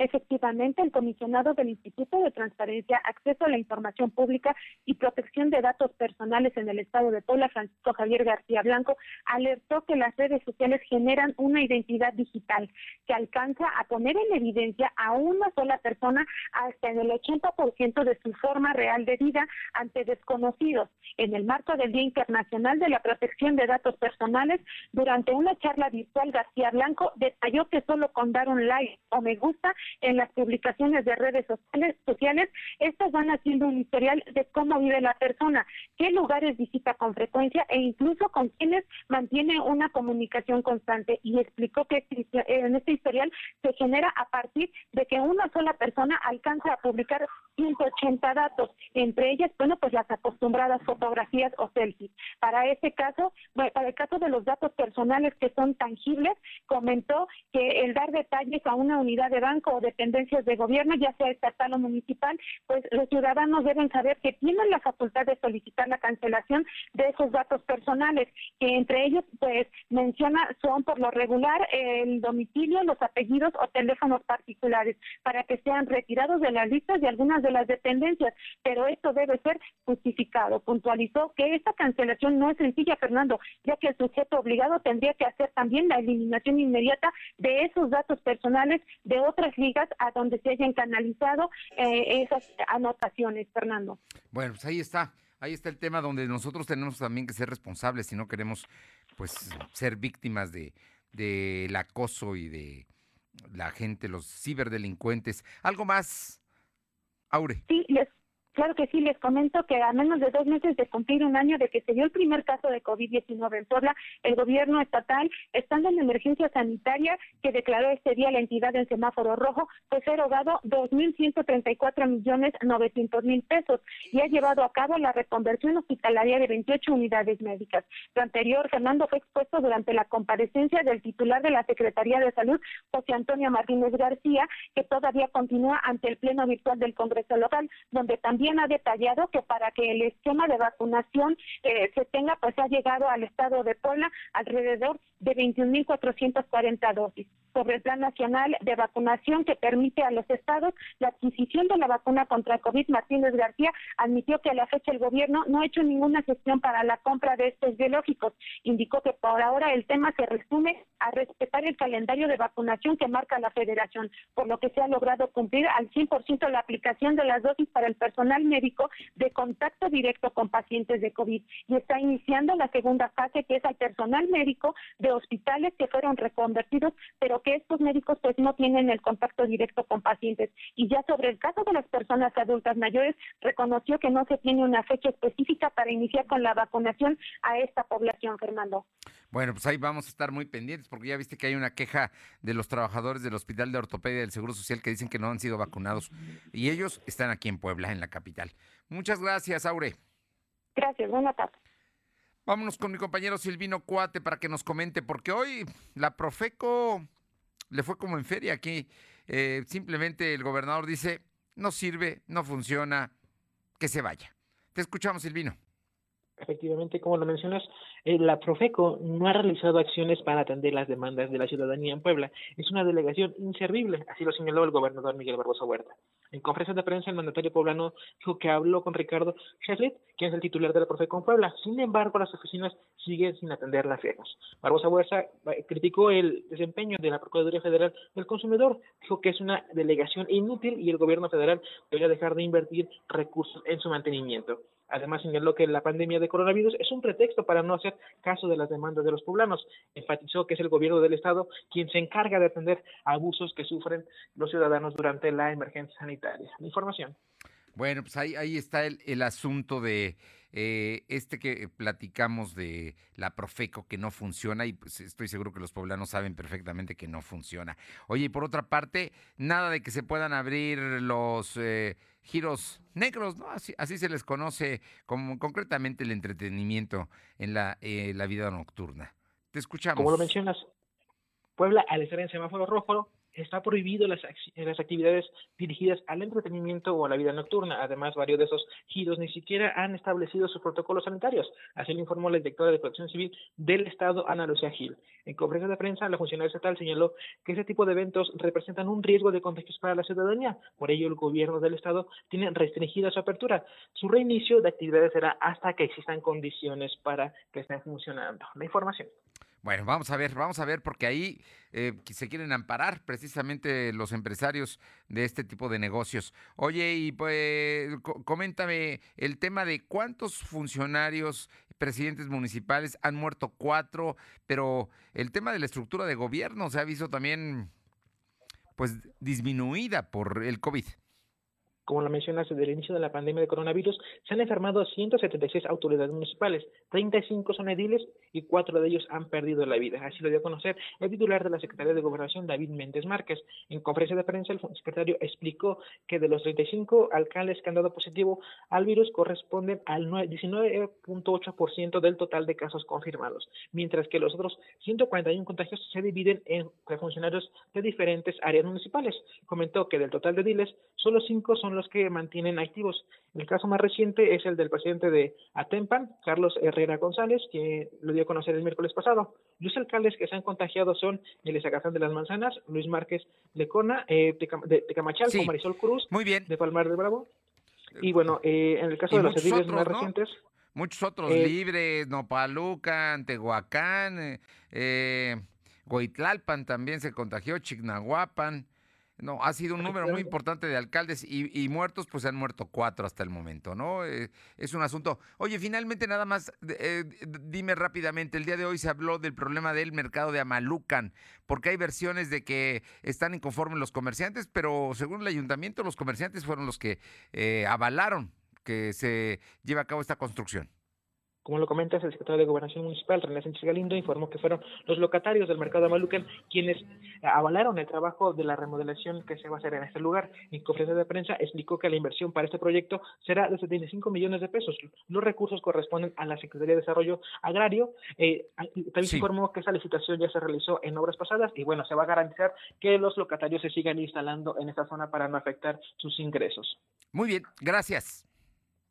Efectivamente, el comisionado del Instituto de Transparencia, Acceso a la Información Pública y Protección de Datos Personales en el Estado de Puebla, Francisco Javier García Blanco, alertó que las redes sociales generan una identidad digital que alcanza a poner en evidencia a una sola persona hasta en el 80% de su forma real de vida ante desconocidos. En el marco del Día Internacional de la Protección de Datos Personales, durante una charla virtual, García Blanco detalló que solo con dar un like o me gusta en las publicaciones de redes sociales, sociales, estas van haciendo un historial de cómo vive la persona, qué lugares visita con frecuencia e incluso con quienes mantiene una comunicación constante. Y explicó que este en este historial se genera a partir de que una sola persona alcanza a publicar 180 datos, entre ellas, bueno, pues las acostumbradas fotografías o selfies. Para ese caso, para el caso de los datos personales que son tangibles, comentó que el dar detalles a una unidad de banco dependencias de gobierno, ya sea estatal o municipal, pues los ciudadanos deben saber que tienen la facultad de solicitar la cancelación de esos datos personales, que entre ellos, pues menciona, son por lo regular el domicilio, los apellidos o teléfonos particulares, para que sean retirados de las listas de algunas de las dependencias, pero esto debe ser justificado. Puntualizó que esta cancelación no es sencilla, Fernando, ya que el sujeto obligado tendría que hacer también la eliminación inmediata de esos datos personales de otras ligas a donde se hayan canalizado eh, esas anotaciones, Fernando. Bueno, pues ahí está. Ahí está el tema donde nosotros tenemos también que ser responsables si no queremos pues ser víctimas de del acoso y de la gente, los ciberdelincuentes. ¿Algo más, Aure? Sí, les Claro que sí, les comento que a menos de dos meses de cumplir un año de que se dio el primer caso de COVID-19 en Puebla, el gobierno estatal, estando en emergencia sanitaria que declaró este día la entidad en semáforo rojo, pues ha erogado 2.134 millones 900 mil pesos y ha llevado a cabo la reconversión hospitalaria de 28 unidades médicas. Lo anterior, Fernando, fue expuesto durante la comparecencia del titular de la Secretaría de Salud, José Antonio Martínez García, que todavía continúa ante el Pleno Virtual del Congreso Local, donde también también ha detallado que para que el esquema de vacunación eh, se tenga, pues ha llegado al estado de Puebla alrededor de 21.440 dosis. Sobre el Plan Nacional de Vacunación que permite a los estados la adquisición de la vacuna contra el COVID, Martínez García admitió que a la fecha el gobierno no ha hecho ninguna gestión para la compra de estos biológicos. Indicó que por ahora el tema se resume a respetar el calendario de vacunación que marca la federación, por lo que se ha logrado cumplir al 100% la aplicación de las dosis para el personal médico de contacto directo con pacientes de COVID y está iniciando la segunda fase que es al personal médico de hospitales que fueron reconvertidos, pero que estos médicos pues no tienen el contacto directo con pacientes. Y ya sobre el caso de las personas adultas mayores, reconoció que no se tiene una fecha específica para iniciar con la vacunación a esta población, Fernando. Bueno, pues ahí vamos a estar muy pendientes porque ya viste que hay una queja de los trabajadores del Hospital de Ortopedia del Seguro Social que dicen que no han sido vacunados y ellos están aquí en Puebla, en la capital. Muchas gracias, Aure. Gracias, buena tarde. Vámonos con mi compañero Silvino Cuate para que nos comente, porque hoy la Profeco le fue como en feria aquí. Eh, simplemente el gobernador dice, no sirve, no funciona, que se vaya. Te escuchamos, Silvino. Efectivamente, como lo mencionas, eh, la Profeco no ha realizado acciones para atender las demandas de la ciudadanía en Puebla. Es una delegación inservible, así lo señaló el gobernador Miguel Barbosa Huerta. En conferencia de prensa, el mandatario poblano dijo que habló con Ricardo Cheslet, quien es el titular de la Profeco en Puebla. Sin embargo, las oficinas siguen sin atender las quejas. Barbosa Huerta eh, criticó el desempeño de la Procuraduría Federal del Consumidor. Dijo que es una delegación inútil y el gobierno federal debería dejar de invertir recursos en su mantenimiento. Además, señaló que la pandemia de coronavirus es un pretexto para no hacer caso de las demandas de los poblanos. Enfatizó que es el gobierno del Estado quien se encarga de atender abusos que sufren los ciudadanos durante la emergencia sanitaria. Información. Bueno, pues ahí, ahí está el, el asunto de eh, este que platicamos de la Profeco que no funciona y pues estoy seguro que los poblanos saben perfectamente que no funciona. Oye, y por otra parte, nada de que se puedan abrir los eh, giros negros, ¿no? Así, así se les conoce como concretamente el entretenimiento en la, eh, la vida nocturna. Te escuchamos. Como lo mencionas, Puebla, al estar en semáforo rojo, está prohibido las, actividades dirigidas al entretenimiento o a la vida nocturna. Además, varios de esos giros ni siquiera han establecido sus protocolos sanitarios. Así lo informó la directora de Protección Civil del Estado, Ana Lucía Gil. En conferencia de prensa, la funcionaria estatal señaló que ese tipo de eventos representan un riesgo de contagios para la ciudadanía. Por ello, el gobierno del Estado tiene restringida su apertura. Su reinicio de actividades será hasta que existan condiciones para que estén funcionando. La información. Bueno, vamos a ver, vamos a ver, porque ahí eh, se quieren amparar precisamente los empresarios de este tipo de negocios. Oye, y pues coméntame el tema de cuántos funcionarios, presidentes municipales han muerto cuatro, pero el tema de la estructura de gobierno se ha visto también pues disminuida por el COVID como lo mencionas, desde el inicio de la pandemia de coronavirus, se han enfermado 176 autoridades municipales, 35 son ediles y cuatro de ellos han perdido la vida. Así lo dio a conocer el titular de la Secretaría de Gobernación, David Méndez Márquez. En conferencia de prensa, el secretario explicó que de los 35 alcaldes que han dado positivo al virus corresponden al 19.8% del total de casos confirmados, mientras que los otros 141 contagios se dividen en funcionarios de diferentes áreas municipales. Comentó que del total de ediles, solo cinco son los que mantienen activos. El caso más reciente es el del presidente de Atempan, Carlos Herrera González, que lo dio a conocer el miércoles pasado. Los alcaldes que se han contagiado son el Ezacazán de las Manzanas, Luis Márquez Lecona, eh, de, Camachal, Marisol Cruz, Muy bien. de Palmar del Bravo. Y bueno, eh, en el caso de los ediles más recientes... Muchos otros eh, libres, Nopalucan, Tehuacán, eh, Goitlalpan también se contagió, Chignahuapan. No, ha sido un número muy importante de alcaldes y, muertos, pues se han muerto cuatro hasta el momento, ¿no? Eh, es un asunto. Oye, finalmente nada más, eh, dime rápidamente, el día de hoy se habló del problema del mercado de Amalucan, porque hay versiones de que están inconformes los comerciantes, pero según el ayuntamiento, los comerciantes fueron los que eh, avalaron que se lleve a cabo esta construcción. Como lo comentas, el secretario de Gobernación Municipal, René Sánchez Galindo, informó que fueron los locatarios del mercado de Malucan quienes avalaron el trabajo de la remodelación que se va a hacer en este lugar. En conferencia de prensa explicó que la inversión para este proyecto será de 75 millones de pesos. Los recursos corresponden a la Secretaría de Desarrollo Agrario. Eh, también informó que esa licitación ya se realizó en obras pasadas y bueno, se va a garantizar que los locatarios se sigan instalando en esta zona para no afectar sus ingresos. Muy bien, gracias.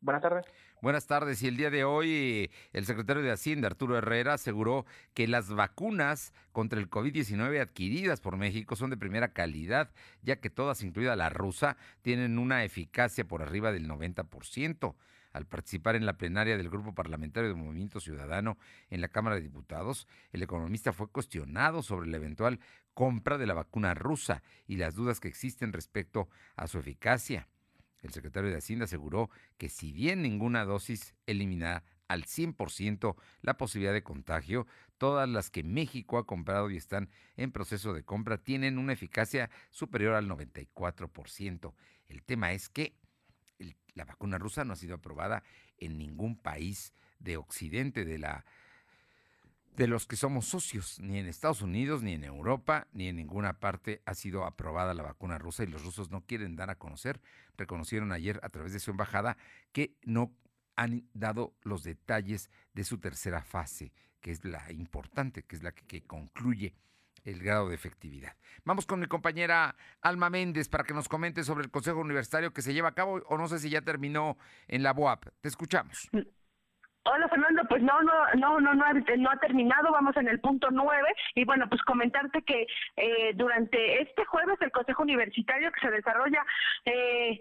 Buenas tardes. Buenas tardes. Y el día de hoy, el secretario de Hacienda, Arturo Herrera, aseguró que las vacunas contra el COVID-19 adquiridas por México son de primera calidad, ya que todas, incluida la rusa, tienen una eficacia por arriba del 90%. Al participar en la plenaria del Grupo Parlamentario de Movimiento Ciudadano en la Cámara de Diputados, el economista fue cuestionado sobre la eventual compra de la vacuna rusa y las dudas que existen respecto a su eficacia. El secretario de Hacienda aseguró que si bien ninguna dosis elimina al 100% la posibilidad de contagio, todas las que México ha comprado y están en proceso de compra tienen una eficacia superior al 94%. El tema es que la vacuna rusa no ha sido aprobada en ningún país de Occidente, de la de los que somos socios, ni en Estados Unidos, ni en Europa, ni en ninguna parte ha sido aprobada la vacuna rusa y los rusos no quieren dar a conocer. Reconocieron ayer a través de su embajada que no han dado los detalles de su tercera fase, que es la importante, que es la que, concluye el grado de efectividad. Vamos con mi compañera Alma Méndez para que nos comente sobre el Consejo Universitario que se lleva a cabo o no sé si ya terminó en la BOAP. Te escuchamos. Hola Fernando, pues no, no, no, no, no ha, no ha terminado, vamos en el punto nueve. Y bueno, pues comentarte que eh, durante este jueves el Consejo Universitario que se desarrolla eh,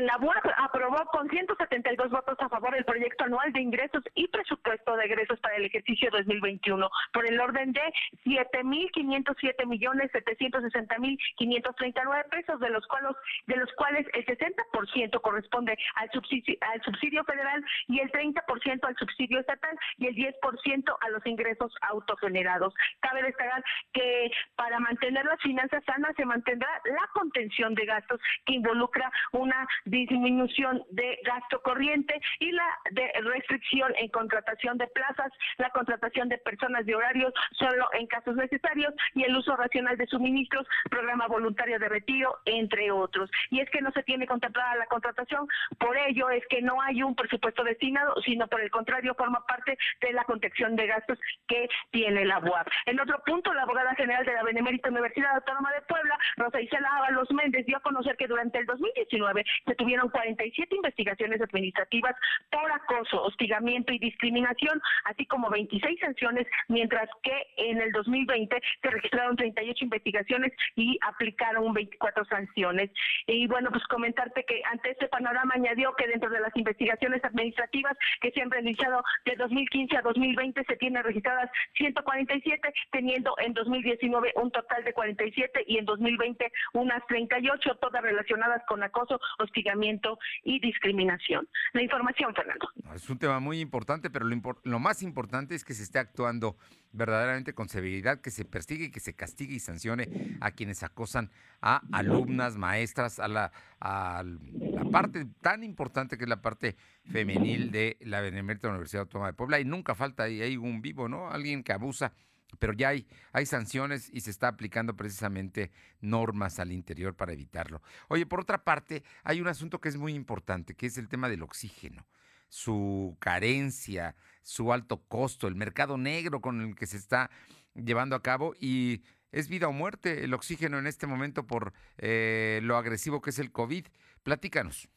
la BUAP aprobó con 172 votos a favor el proyecto anual de ingresos y presupuesto de egresos para el ejercicio 2021 por el orden de 7.507 millones 760 mil 539 pesos de los cuales de los cuales el 60% corresponde al subsidio al subsidio federal y el 30% al subsidio estatal y el 10% a los ingresos autogenerados. Cabe destacar que para mantener las finanzas sanas se mantendrá la contención de gastos que involucra una disminución de gasto corriente y la de restricción en contratación de plazas, la contratación de personas de horarios solo en casos necesarios y el uso racional de suministros, programa voluntario de retiro, entre otros. Y es que no se tiene contemplada la contratación, por ello es que no hay un presupuesto destinado, sino por el contrario forma parte de la contención de gastos que tiene la UAP. En otro punto, la abogada general de la Benemérita Universidad Autónoma de Puebla, Rosa Isela Ábalos Méndez, dio a conocer que durante el 2019 se tuvieron 47 investigaciones administrativas por acoso, hostigamiento y discriminación, así como 26 sanciones, mientras que en el 2020 se registraron 38 investigaciones y aplicaron 24 sanciones. Y bueno, pues comentarte que ante este panorama añadió que dentro de las investigaciones administrativas que se han realizado de 2015 a 2020 se tienen registradas 147, teniendo en 2019 un total de 47 y en 2020 unas 38, todas relacionadas con acoso, hostigamiento y discriminación. La información, Fernando. Es un tema muy importante, pero lo, más importante es que se esté actuando verdaderamente con severidad, que se persigue, que se castigue y sancione a quienes acosan a alumnas, maestras, a la, a la parte tan importante que es la parte femenil de la Benemérita Universidad Autónoma de Puebla. Y nunca falta ahí, hay un vivo, ¿no? Alguien que abusa pero ya hay, hay sanciones y se está aplicando precisamente normas al interior para evitarlo. Oye, por otra parte, hay un asunto que es muy importante, que es el tema del oxígeno, su carencia, su alto costo, el mercado negro con el que se está llevando a cabo y es vida o muerte el oxígeno en este momento por eh, lo agresivo que es el COVID. Platícanos.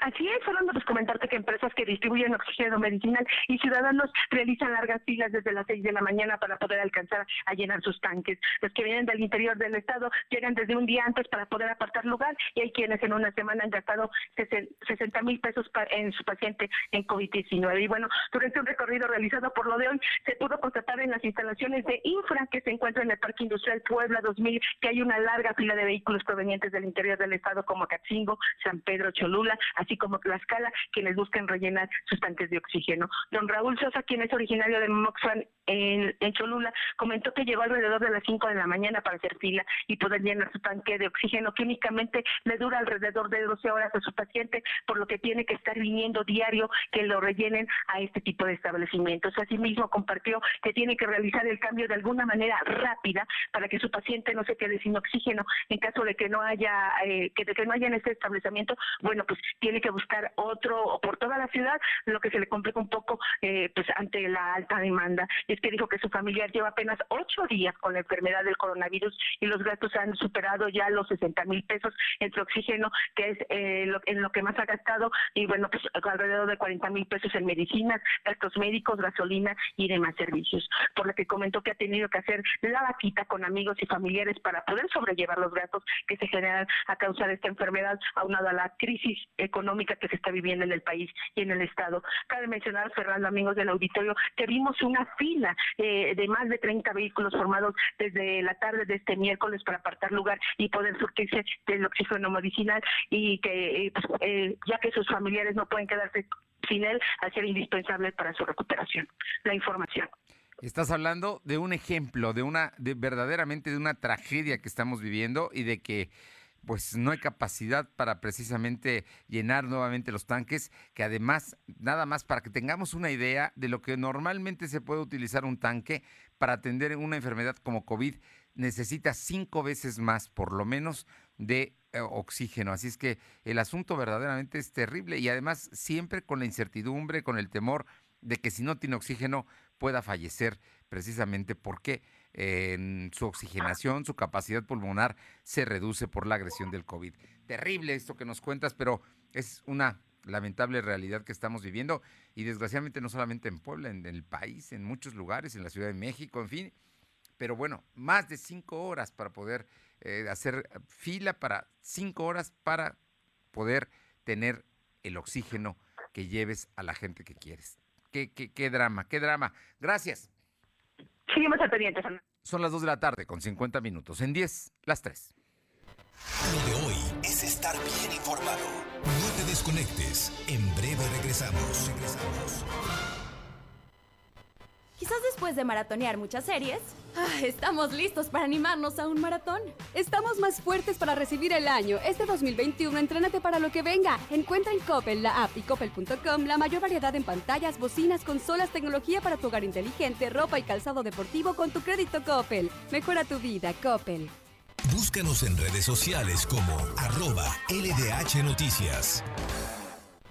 Así es, Fernando, pues comentarte que empresas que distribuyen oxígeno medicinal y ciudadanos realizan largas filas desde las seis de la mañana para poder alcanzar a llenar sus tanques. Los que vienen del interior del estado llegan desde un día antes para poder apartar lugar y hay quienes en una semana han gastado 60 mil pesos en su paciente en COVID-19. Y bueno, durante un recorrido realizado por lo de hoy, se pudo constatar en las instalaciones de Infra que se encuentra en el Parque Industrial Puebla 2000 que hay una larga fila de vehículos provenientes del interior del estado como Catzingo, San Pedro, Cholula, así como Tlaxcala, quienes buscan rellenar sus tanques de oxígeno. Don Raúl Sosa, quien es originario de Moxfan en, Cholula, comentó que llegó alrededor de las 5 de la mañana para hacer fila y poder llenar su tanque de oxígeno, que únicamente le dura alrededor de 12 horas a su paciente, por lo que tiene que estar viniendo diario que lo rellenen a este tipo de establecimientos. Asimismo, compartió que tiene que realizar el cambio de alguna manera rápida para que su paciente no se quede sin oxígeno en caso de que no haya eh, que de que no haya en este establecimiento bueno pues tiene que buscar otro por toda la ciudad, lo que se le complica un poco eh, pues ante la alta demanda. Es que dijo que su familiar lleva apenas ocho días con la enfermedad del coronavirus y los gastos han superado ya los 60 mil pesos entre oxígeno, que es eh, en lo que más ha gastado, y bueno, pues alrededor de 40 mil pesos en medicinas, gastos médicos, gasolina y demás servicios. Por lo que comentó que ha tenido que hacer la vaquita con amigos y familiares para poder sobrellevar los gastos que se generan a causa de esta enfermedad, aunado a la crisis económica económica que se está viviendo en el país y en el Estado. Cabe mencionar, Fernando, amigos del auditorio, que vimos una fila eh, de más de 30 vehículos formados desde la tarde de este miércoles para apartar lugar y poder surtirse del oxígeno medicinal y que, eh, pues, eh, ya que sus familiares no pueden quedarse sin él, hacer indispensable para su recuperación. La información. Estás hablando de un ejemplo, de una, de verdaderamente de una tragedia que estamos viviendo y de que pues no hay capacidad para precisamente llenar nuevamente los tanques, que además, nada más para que tengamos una idea de lo que normalmente se puede utilizar un tanque para atender una enfermedad como COVID, necesita cinco veces más, por lo menos, de eh, oxígeno. Así es que el asunto verdaderamente es terrible y además siempre con la incertidumbre, con el temor de que si no tiene oxígeno pueda fallecer precisamente porque su oxigenación, su capacidad pulmonar se reduce por la agresión del COVID. Terrible esto que nos cuentas, pero es una lamentable realidad que estamos viviendo y desgraciadamente no solamente en Puebla, en el país, en muchos lugares, en la Ciudad de México, en fin. Pero bueno, más de cinco horas para poder eh, hacer fila para cinco horas para poder tener el oxígeno que lleves a la gente que quieres. Qué drama, qué drama. Gracias. Seguimos al pendiente, Son las 2 de la tarde con 50 minutos. En 10, las 3. Lo de hoy es estar bien informado. No te desconectes. En breve regresamos. Regresamos. Quizás después de maratonear muchas series, ah, estamos listos para animarnos a un maratón. Estamos más fuertes para recibir el año. Este 2021, entrénate para lo que venga. Encuentra en Coppel, la app y coppel.com la mayor variedad en pantallas, bocinas, consolas, tecnología para tu hogar inteligente, ropa y calzado deportivo con tu crédito Coppel. Mejora tu vida, Coppel. Búscanos en redes sociales como arroba LDH Noticias.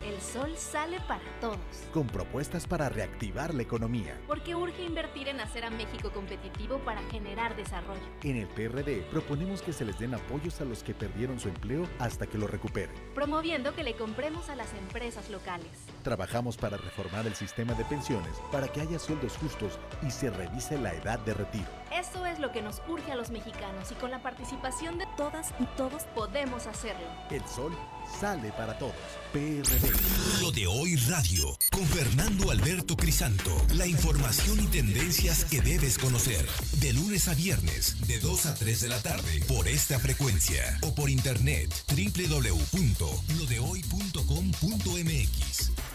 El sol sale para todos. Con propuestas para reactivar la economía. Porque urge invertir en hacer a México competitivo para generar desarrollo. En el PRD proponemos que se les den apoyos a los que perdieron su empleo hasta que lo recuperen. Promoviendo que le compremos a las empresas locales. Trabajamos para reformar el sistema de pensiones para que haya sueldos justos y se revise la edad de retiro. Eso es lo que nos urge a los mexicanos y con la participación de todas y todos podemos hacerlo. El sol sale para todos. PRD. Lo de hoy radio con Fernando Alberto Crisanto. La información y tendencias que debes conocer. De lunes a viernes, de 2 a 3 de la tarde, por esta frecuencia o por internet www.lodehoy.com.mx.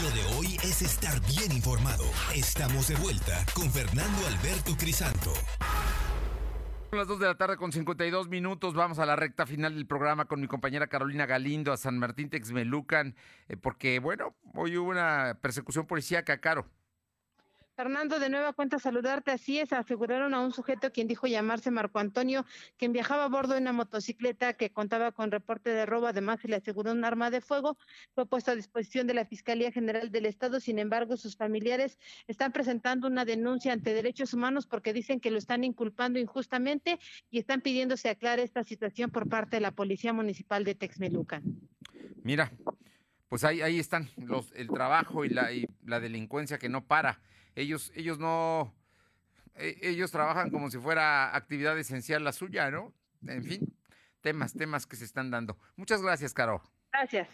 Lo de hoy es estar bien informado. Estamos de vuelta con Fernando Alberto Crisanto. Son las 2 de la tarde con 52 minutos. Vamos a la recta final del programa con mi compañera Carolina Galindo a San Martín Texmelucan, eh, porque, bueno, hoy hubo una persecución policíaca, Caro. Fernando, de nueva cuenta saludarte. Así es, aseguraron a un sujeto quien dijo llamarse Marco Antonio, quien viajaba a bordo de una motocicleta que contaba con reporte de robo. Además, se le aseguró un arma de fuego. Fue puesto a disposición de la Fiscalía General del Estado. Sin embargo, sus familiares están presentando una denuncia ante derechos humanos porque dicen que lo están inculpando injustamente y están pidiendo se aclare esta situación por parte de la Policía Municipal de Texmelucan. Mira, pues ahí, ahí están los, el trabajo y la, y la delincuencia que no para ellos, ellos no, e, ellos trabajan como si fuera actividad esencial la suya, ¿no? En fin, temas, temas que se están dando. Muchas gracias, Caro. Gracias.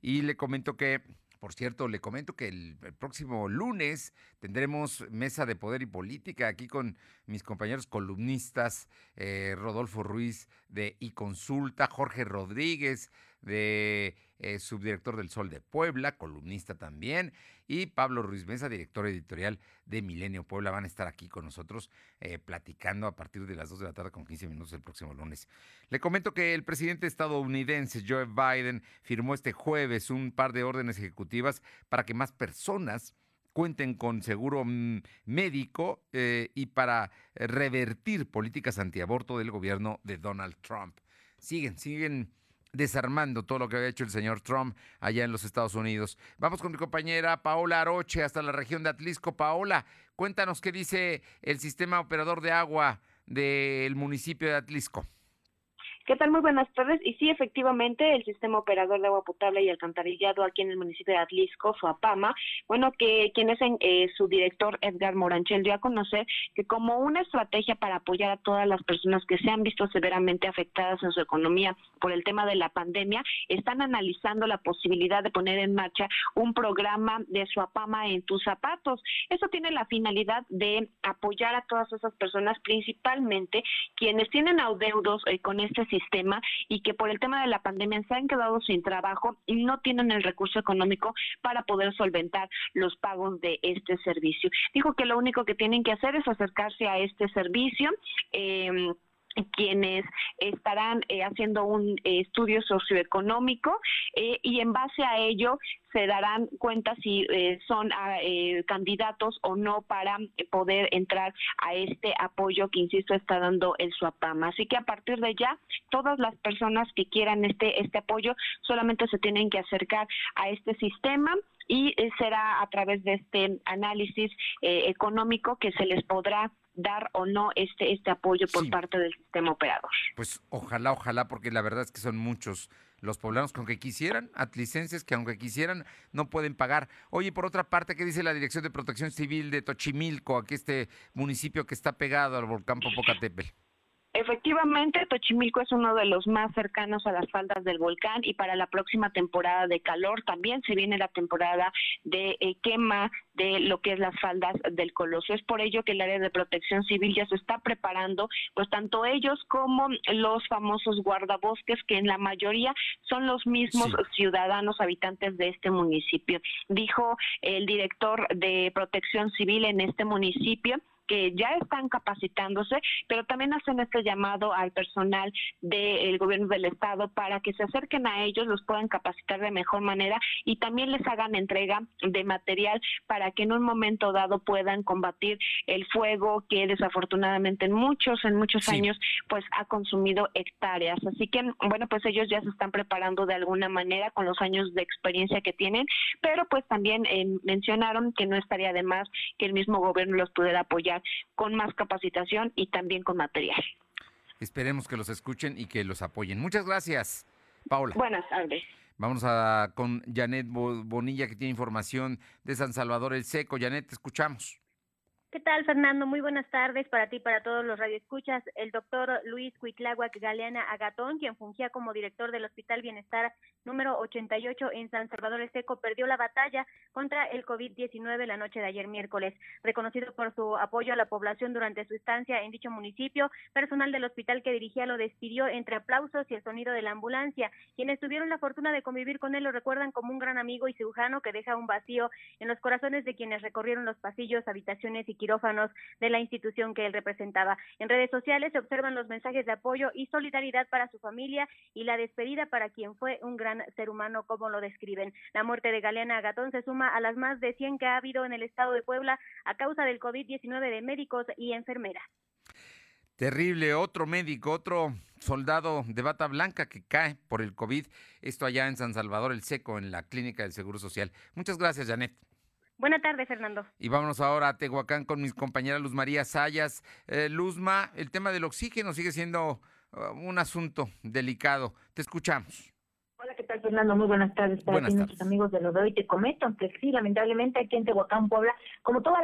Y le comento que, por cierto, le comento que el, próximo lunes tendremos mesa de poder y política aquí con mis compañeros columnistas, eh, Rodolfo Ruiz de iConsulta, Jorge Rodríguez de eh, subdirector del Sol de Puebla, columnista también, y Pablo Ruiz Mesa, director editorial de Milenio Puebla, van a estar aquí con nosotros eh, platicando a partir de las 2 de la tarde con 15 minutos el próximo lunes. Le comento que el presidente estadounidense Joe Biden firmó este jueves un par de órdenes ejecutivas para que más personas cuenten con seguro mm, médico eh, y para revertir políticas antiaborto del gobierno de Donald Trump. Siguen, siguen desarmando todo lo que había hecho el señor Trump allá en los Estados Unidos. Vamos con mi compañera Paola Aroche hasta la región de Atlisco. Paola, cuéntanos qué dice el sistema operador de agua del municipio de Atlisco. ¿Qué tal? Muy buenas tardes. Y sí, efectivamente, el sistema operador de agua potable y alcantarillado aquí en el municipio de Atlisco, Suapama, bueno, que quien es eh, su director, Edgar Moranchel, dio a conocer que como una estrategia para apoyar a todas las personas que se han visto severamente afectadas en su economía por el tema de la pandemia, están analizando la posibilidad de poner en marcha un programa de Suapama en tus zapatos. Eso tiene la finalidad de apoyar a todas esas personas, principalmente quienes tienen adeudos eh, con este sistema y que por el tema de la pandemia se han quedado sin trabajo y no tienen el recurso económico para poder solventar los pagos de este servicio. Dijo que lo único que tienen que hacer es acercarse a este servicio. Eh, quienes estarán eh, haciendo un eh, estudio socioeconómico eh, y en base a ello se darán cuenta si son ah, candidatos o no para poder entrar a este apoyo que, insisto, está dando el SUAPAM. Así que a partir de ya, todas las personas que quieran este, este apoyo solamente se tienen que acercar a este sistema y será a través de este análisis económico que se les podrá dar o no este, este apoyo por parte del sistema operador. Pues ojalá, ojalá, porque la verdad es que son muchos los poblanos que aunque quisieran, atlicenses que aunque quisieran, no pueden pagar. Oye, por otra parte, ¿qué dice la Dirección de Protección Civil de Tochimilco, aquí este municipio que está pegado al volcán Popocatépetl? Efectivamente, Tochimilco es uno de los más cercanos a las faldas del volcán y para la próxima temporada de calor también se viene la temporada de eh, quema de lo que es las faldas del Coloso. Es por ello que el área de protección civil ya se está preparando, pues tanto ellos como los famosos guardabosques, que en la mayoría son los mismos ciudadanos habitantes de este municipio. Dijo el director de protección civil en este municipio que ya están capacitándose, pero también hacen este llamado al personal del gobierno del estado para que se acerquen a ellos, los puedan capacitar de mejor manera y también les hagan entrega de material para que en un momento dado puedan combatir el fuego que desafortunadamente en muchos, en muchos años, pues ha consumido hectáreas. Así que, bueno, pues ellos ya se están preparando de alguna manera con los años de experiencia que tienen, pero pues también eh, mencionaron que no estaría de más que el mismo gobierno los pudiera apoyar con más capacitación y también con material. Esperemos que los escuchen y que los apoyen. Muchas gracias, Paula. Buenas tardes. Vamos a con Janet Bonilla que tiene información de San Salvador el Seco. Janet, te escuchamos. ¿Qué tal, Fernando? Muy buenas tardes para ti y para todos los radioescuchas. El doctor Luis Cuitláhuac Galeana Agatón, quien fungía como director del Hospital Bienestar número 88 en San Salvador el Seco, perdió la batalla contra el COVID-19 la noche de ayer miércoles. Reconocido por su apoyo a la población durante su estancia en dicho municipio, personal del hospital que dirigía lo despidió entre aplausos y el sonido de la ambulancia. Quienes tuvieron la fortuna de convivir con él lo recuerdan como un gran amigo y cirujano que deja un vacío en los corazones de quienes recorrieron los pasillos, habitaciones y quirófanos de la institución que él representaba. En redes sociales se observan los mensajes de apoyo y solidaridad para su familia y la despedida para quien fue un gran ser humano, como lo describen. La muerte de Galeana Agatón se suma a las más de 100 que ha habido en el estado de Puebla a causa del COVID-19 de médicos y enfermeras. Terrible, otro médico, otro soldado de bata blanca que cae por el COVID. Esto allá en San Salvador el Seco, en la Clínica del Seguro Social. Muchas gracias, Janet. Buenas tardes, Fernando. Y vámonos ahora a Tehuacán con mis compañera Luz María Sayas. Eh, Luzma, el tema del oxígeno sigue siendo uh, un asunto delicado. Te escuchamos. Fernando? Muy buenas tardes para ti, nuestros amigos de lo de hoy. Te comento que sí, lamentablemente aquí en Tehuacán, Puebla, como, toda,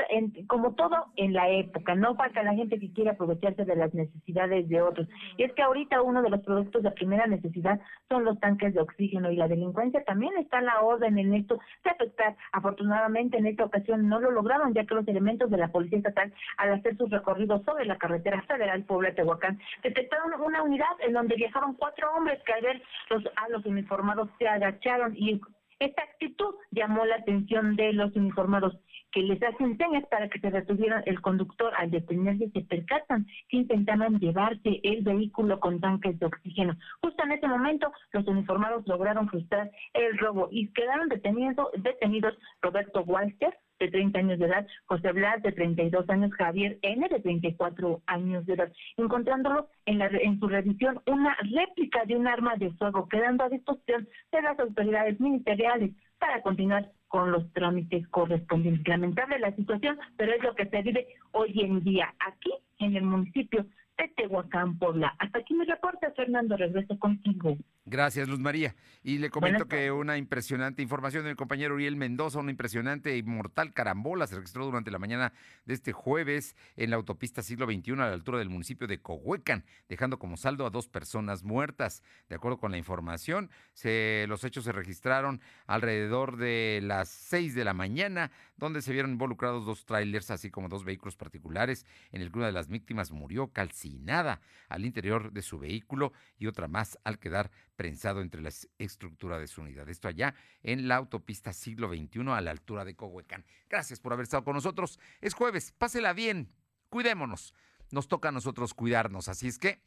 como todo en la época, no falta la gente que quiere aprovecharse de las necesidades de otros. Y es que ahorita uno de los productos de primera necesidad son los tanques de oxígeno y la delincuencia también está la orden en esto de afectar. Afortunadamente en esta ocasión no lo lograron, ya que los elementos de la Policía Estatal, al hacer sus recorridos sobre la carretera federal Puebla-Tehuacán, detectaron una unidad en donde viajaron cuatro hombres que al ver los, a los uniformados se agacharon y esta actitud llamó la atención de los uniformados que les hacen señas para que se retuvieran el conductor al detenerse se percatan que intentaban llevarse el vehículo con tanques de oxígeno. Justo en ese momento los uniformados lograron frustrar el robo y quedaron detenidos, detenidos Roberto Walter, de 30 años de edad, José Blas de 32 años, Javier N de 34 años de edad, encontrándolo en, la, en su revisión una réplica de un arma de fuego, quedando a disposición de las autoridades ministeriales para continuar con los trámites correspondientes. Lamentable la situación, pero es lo que se vive hoy en día aquí en el municipio de Tehuacán, Puebla. Hasta aquí mi reporte, Fernando, regreso contigo. Gracias, Luz María. Y le comento que una impresionante información del compañero Uriel Mendoza, una impresionante y mortal carambola se registró durante la mañana de este jueves en la autopista siglo XXI a la altura del municipio de Cohuecan, dejando como saldo a dos personas muertas. De acuerdo con la información, se, los hechos se registraron alrededor de las seis de la mañana, donde se vieron involucrados dos trailers, así como dos vehículos particulares, en el que una de las víctimas murió calcinada al interior de su vehículo y otra más al quedar prensado entre la estructura de su unidad. Esto allá en la autopista siglo XXI a la altura de Cohuecán. Gracias por haber estado con nosotros. Es jueves, pásela bien, cuidémonos. Nos toca a nosotros cuidarnos, así es que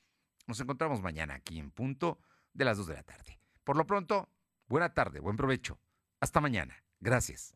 nos encontramos mañana aquí en punto de las 2 de la tarde. Por lo pronto, buena tarde, buen provecho. Hasta mañana. Gracias.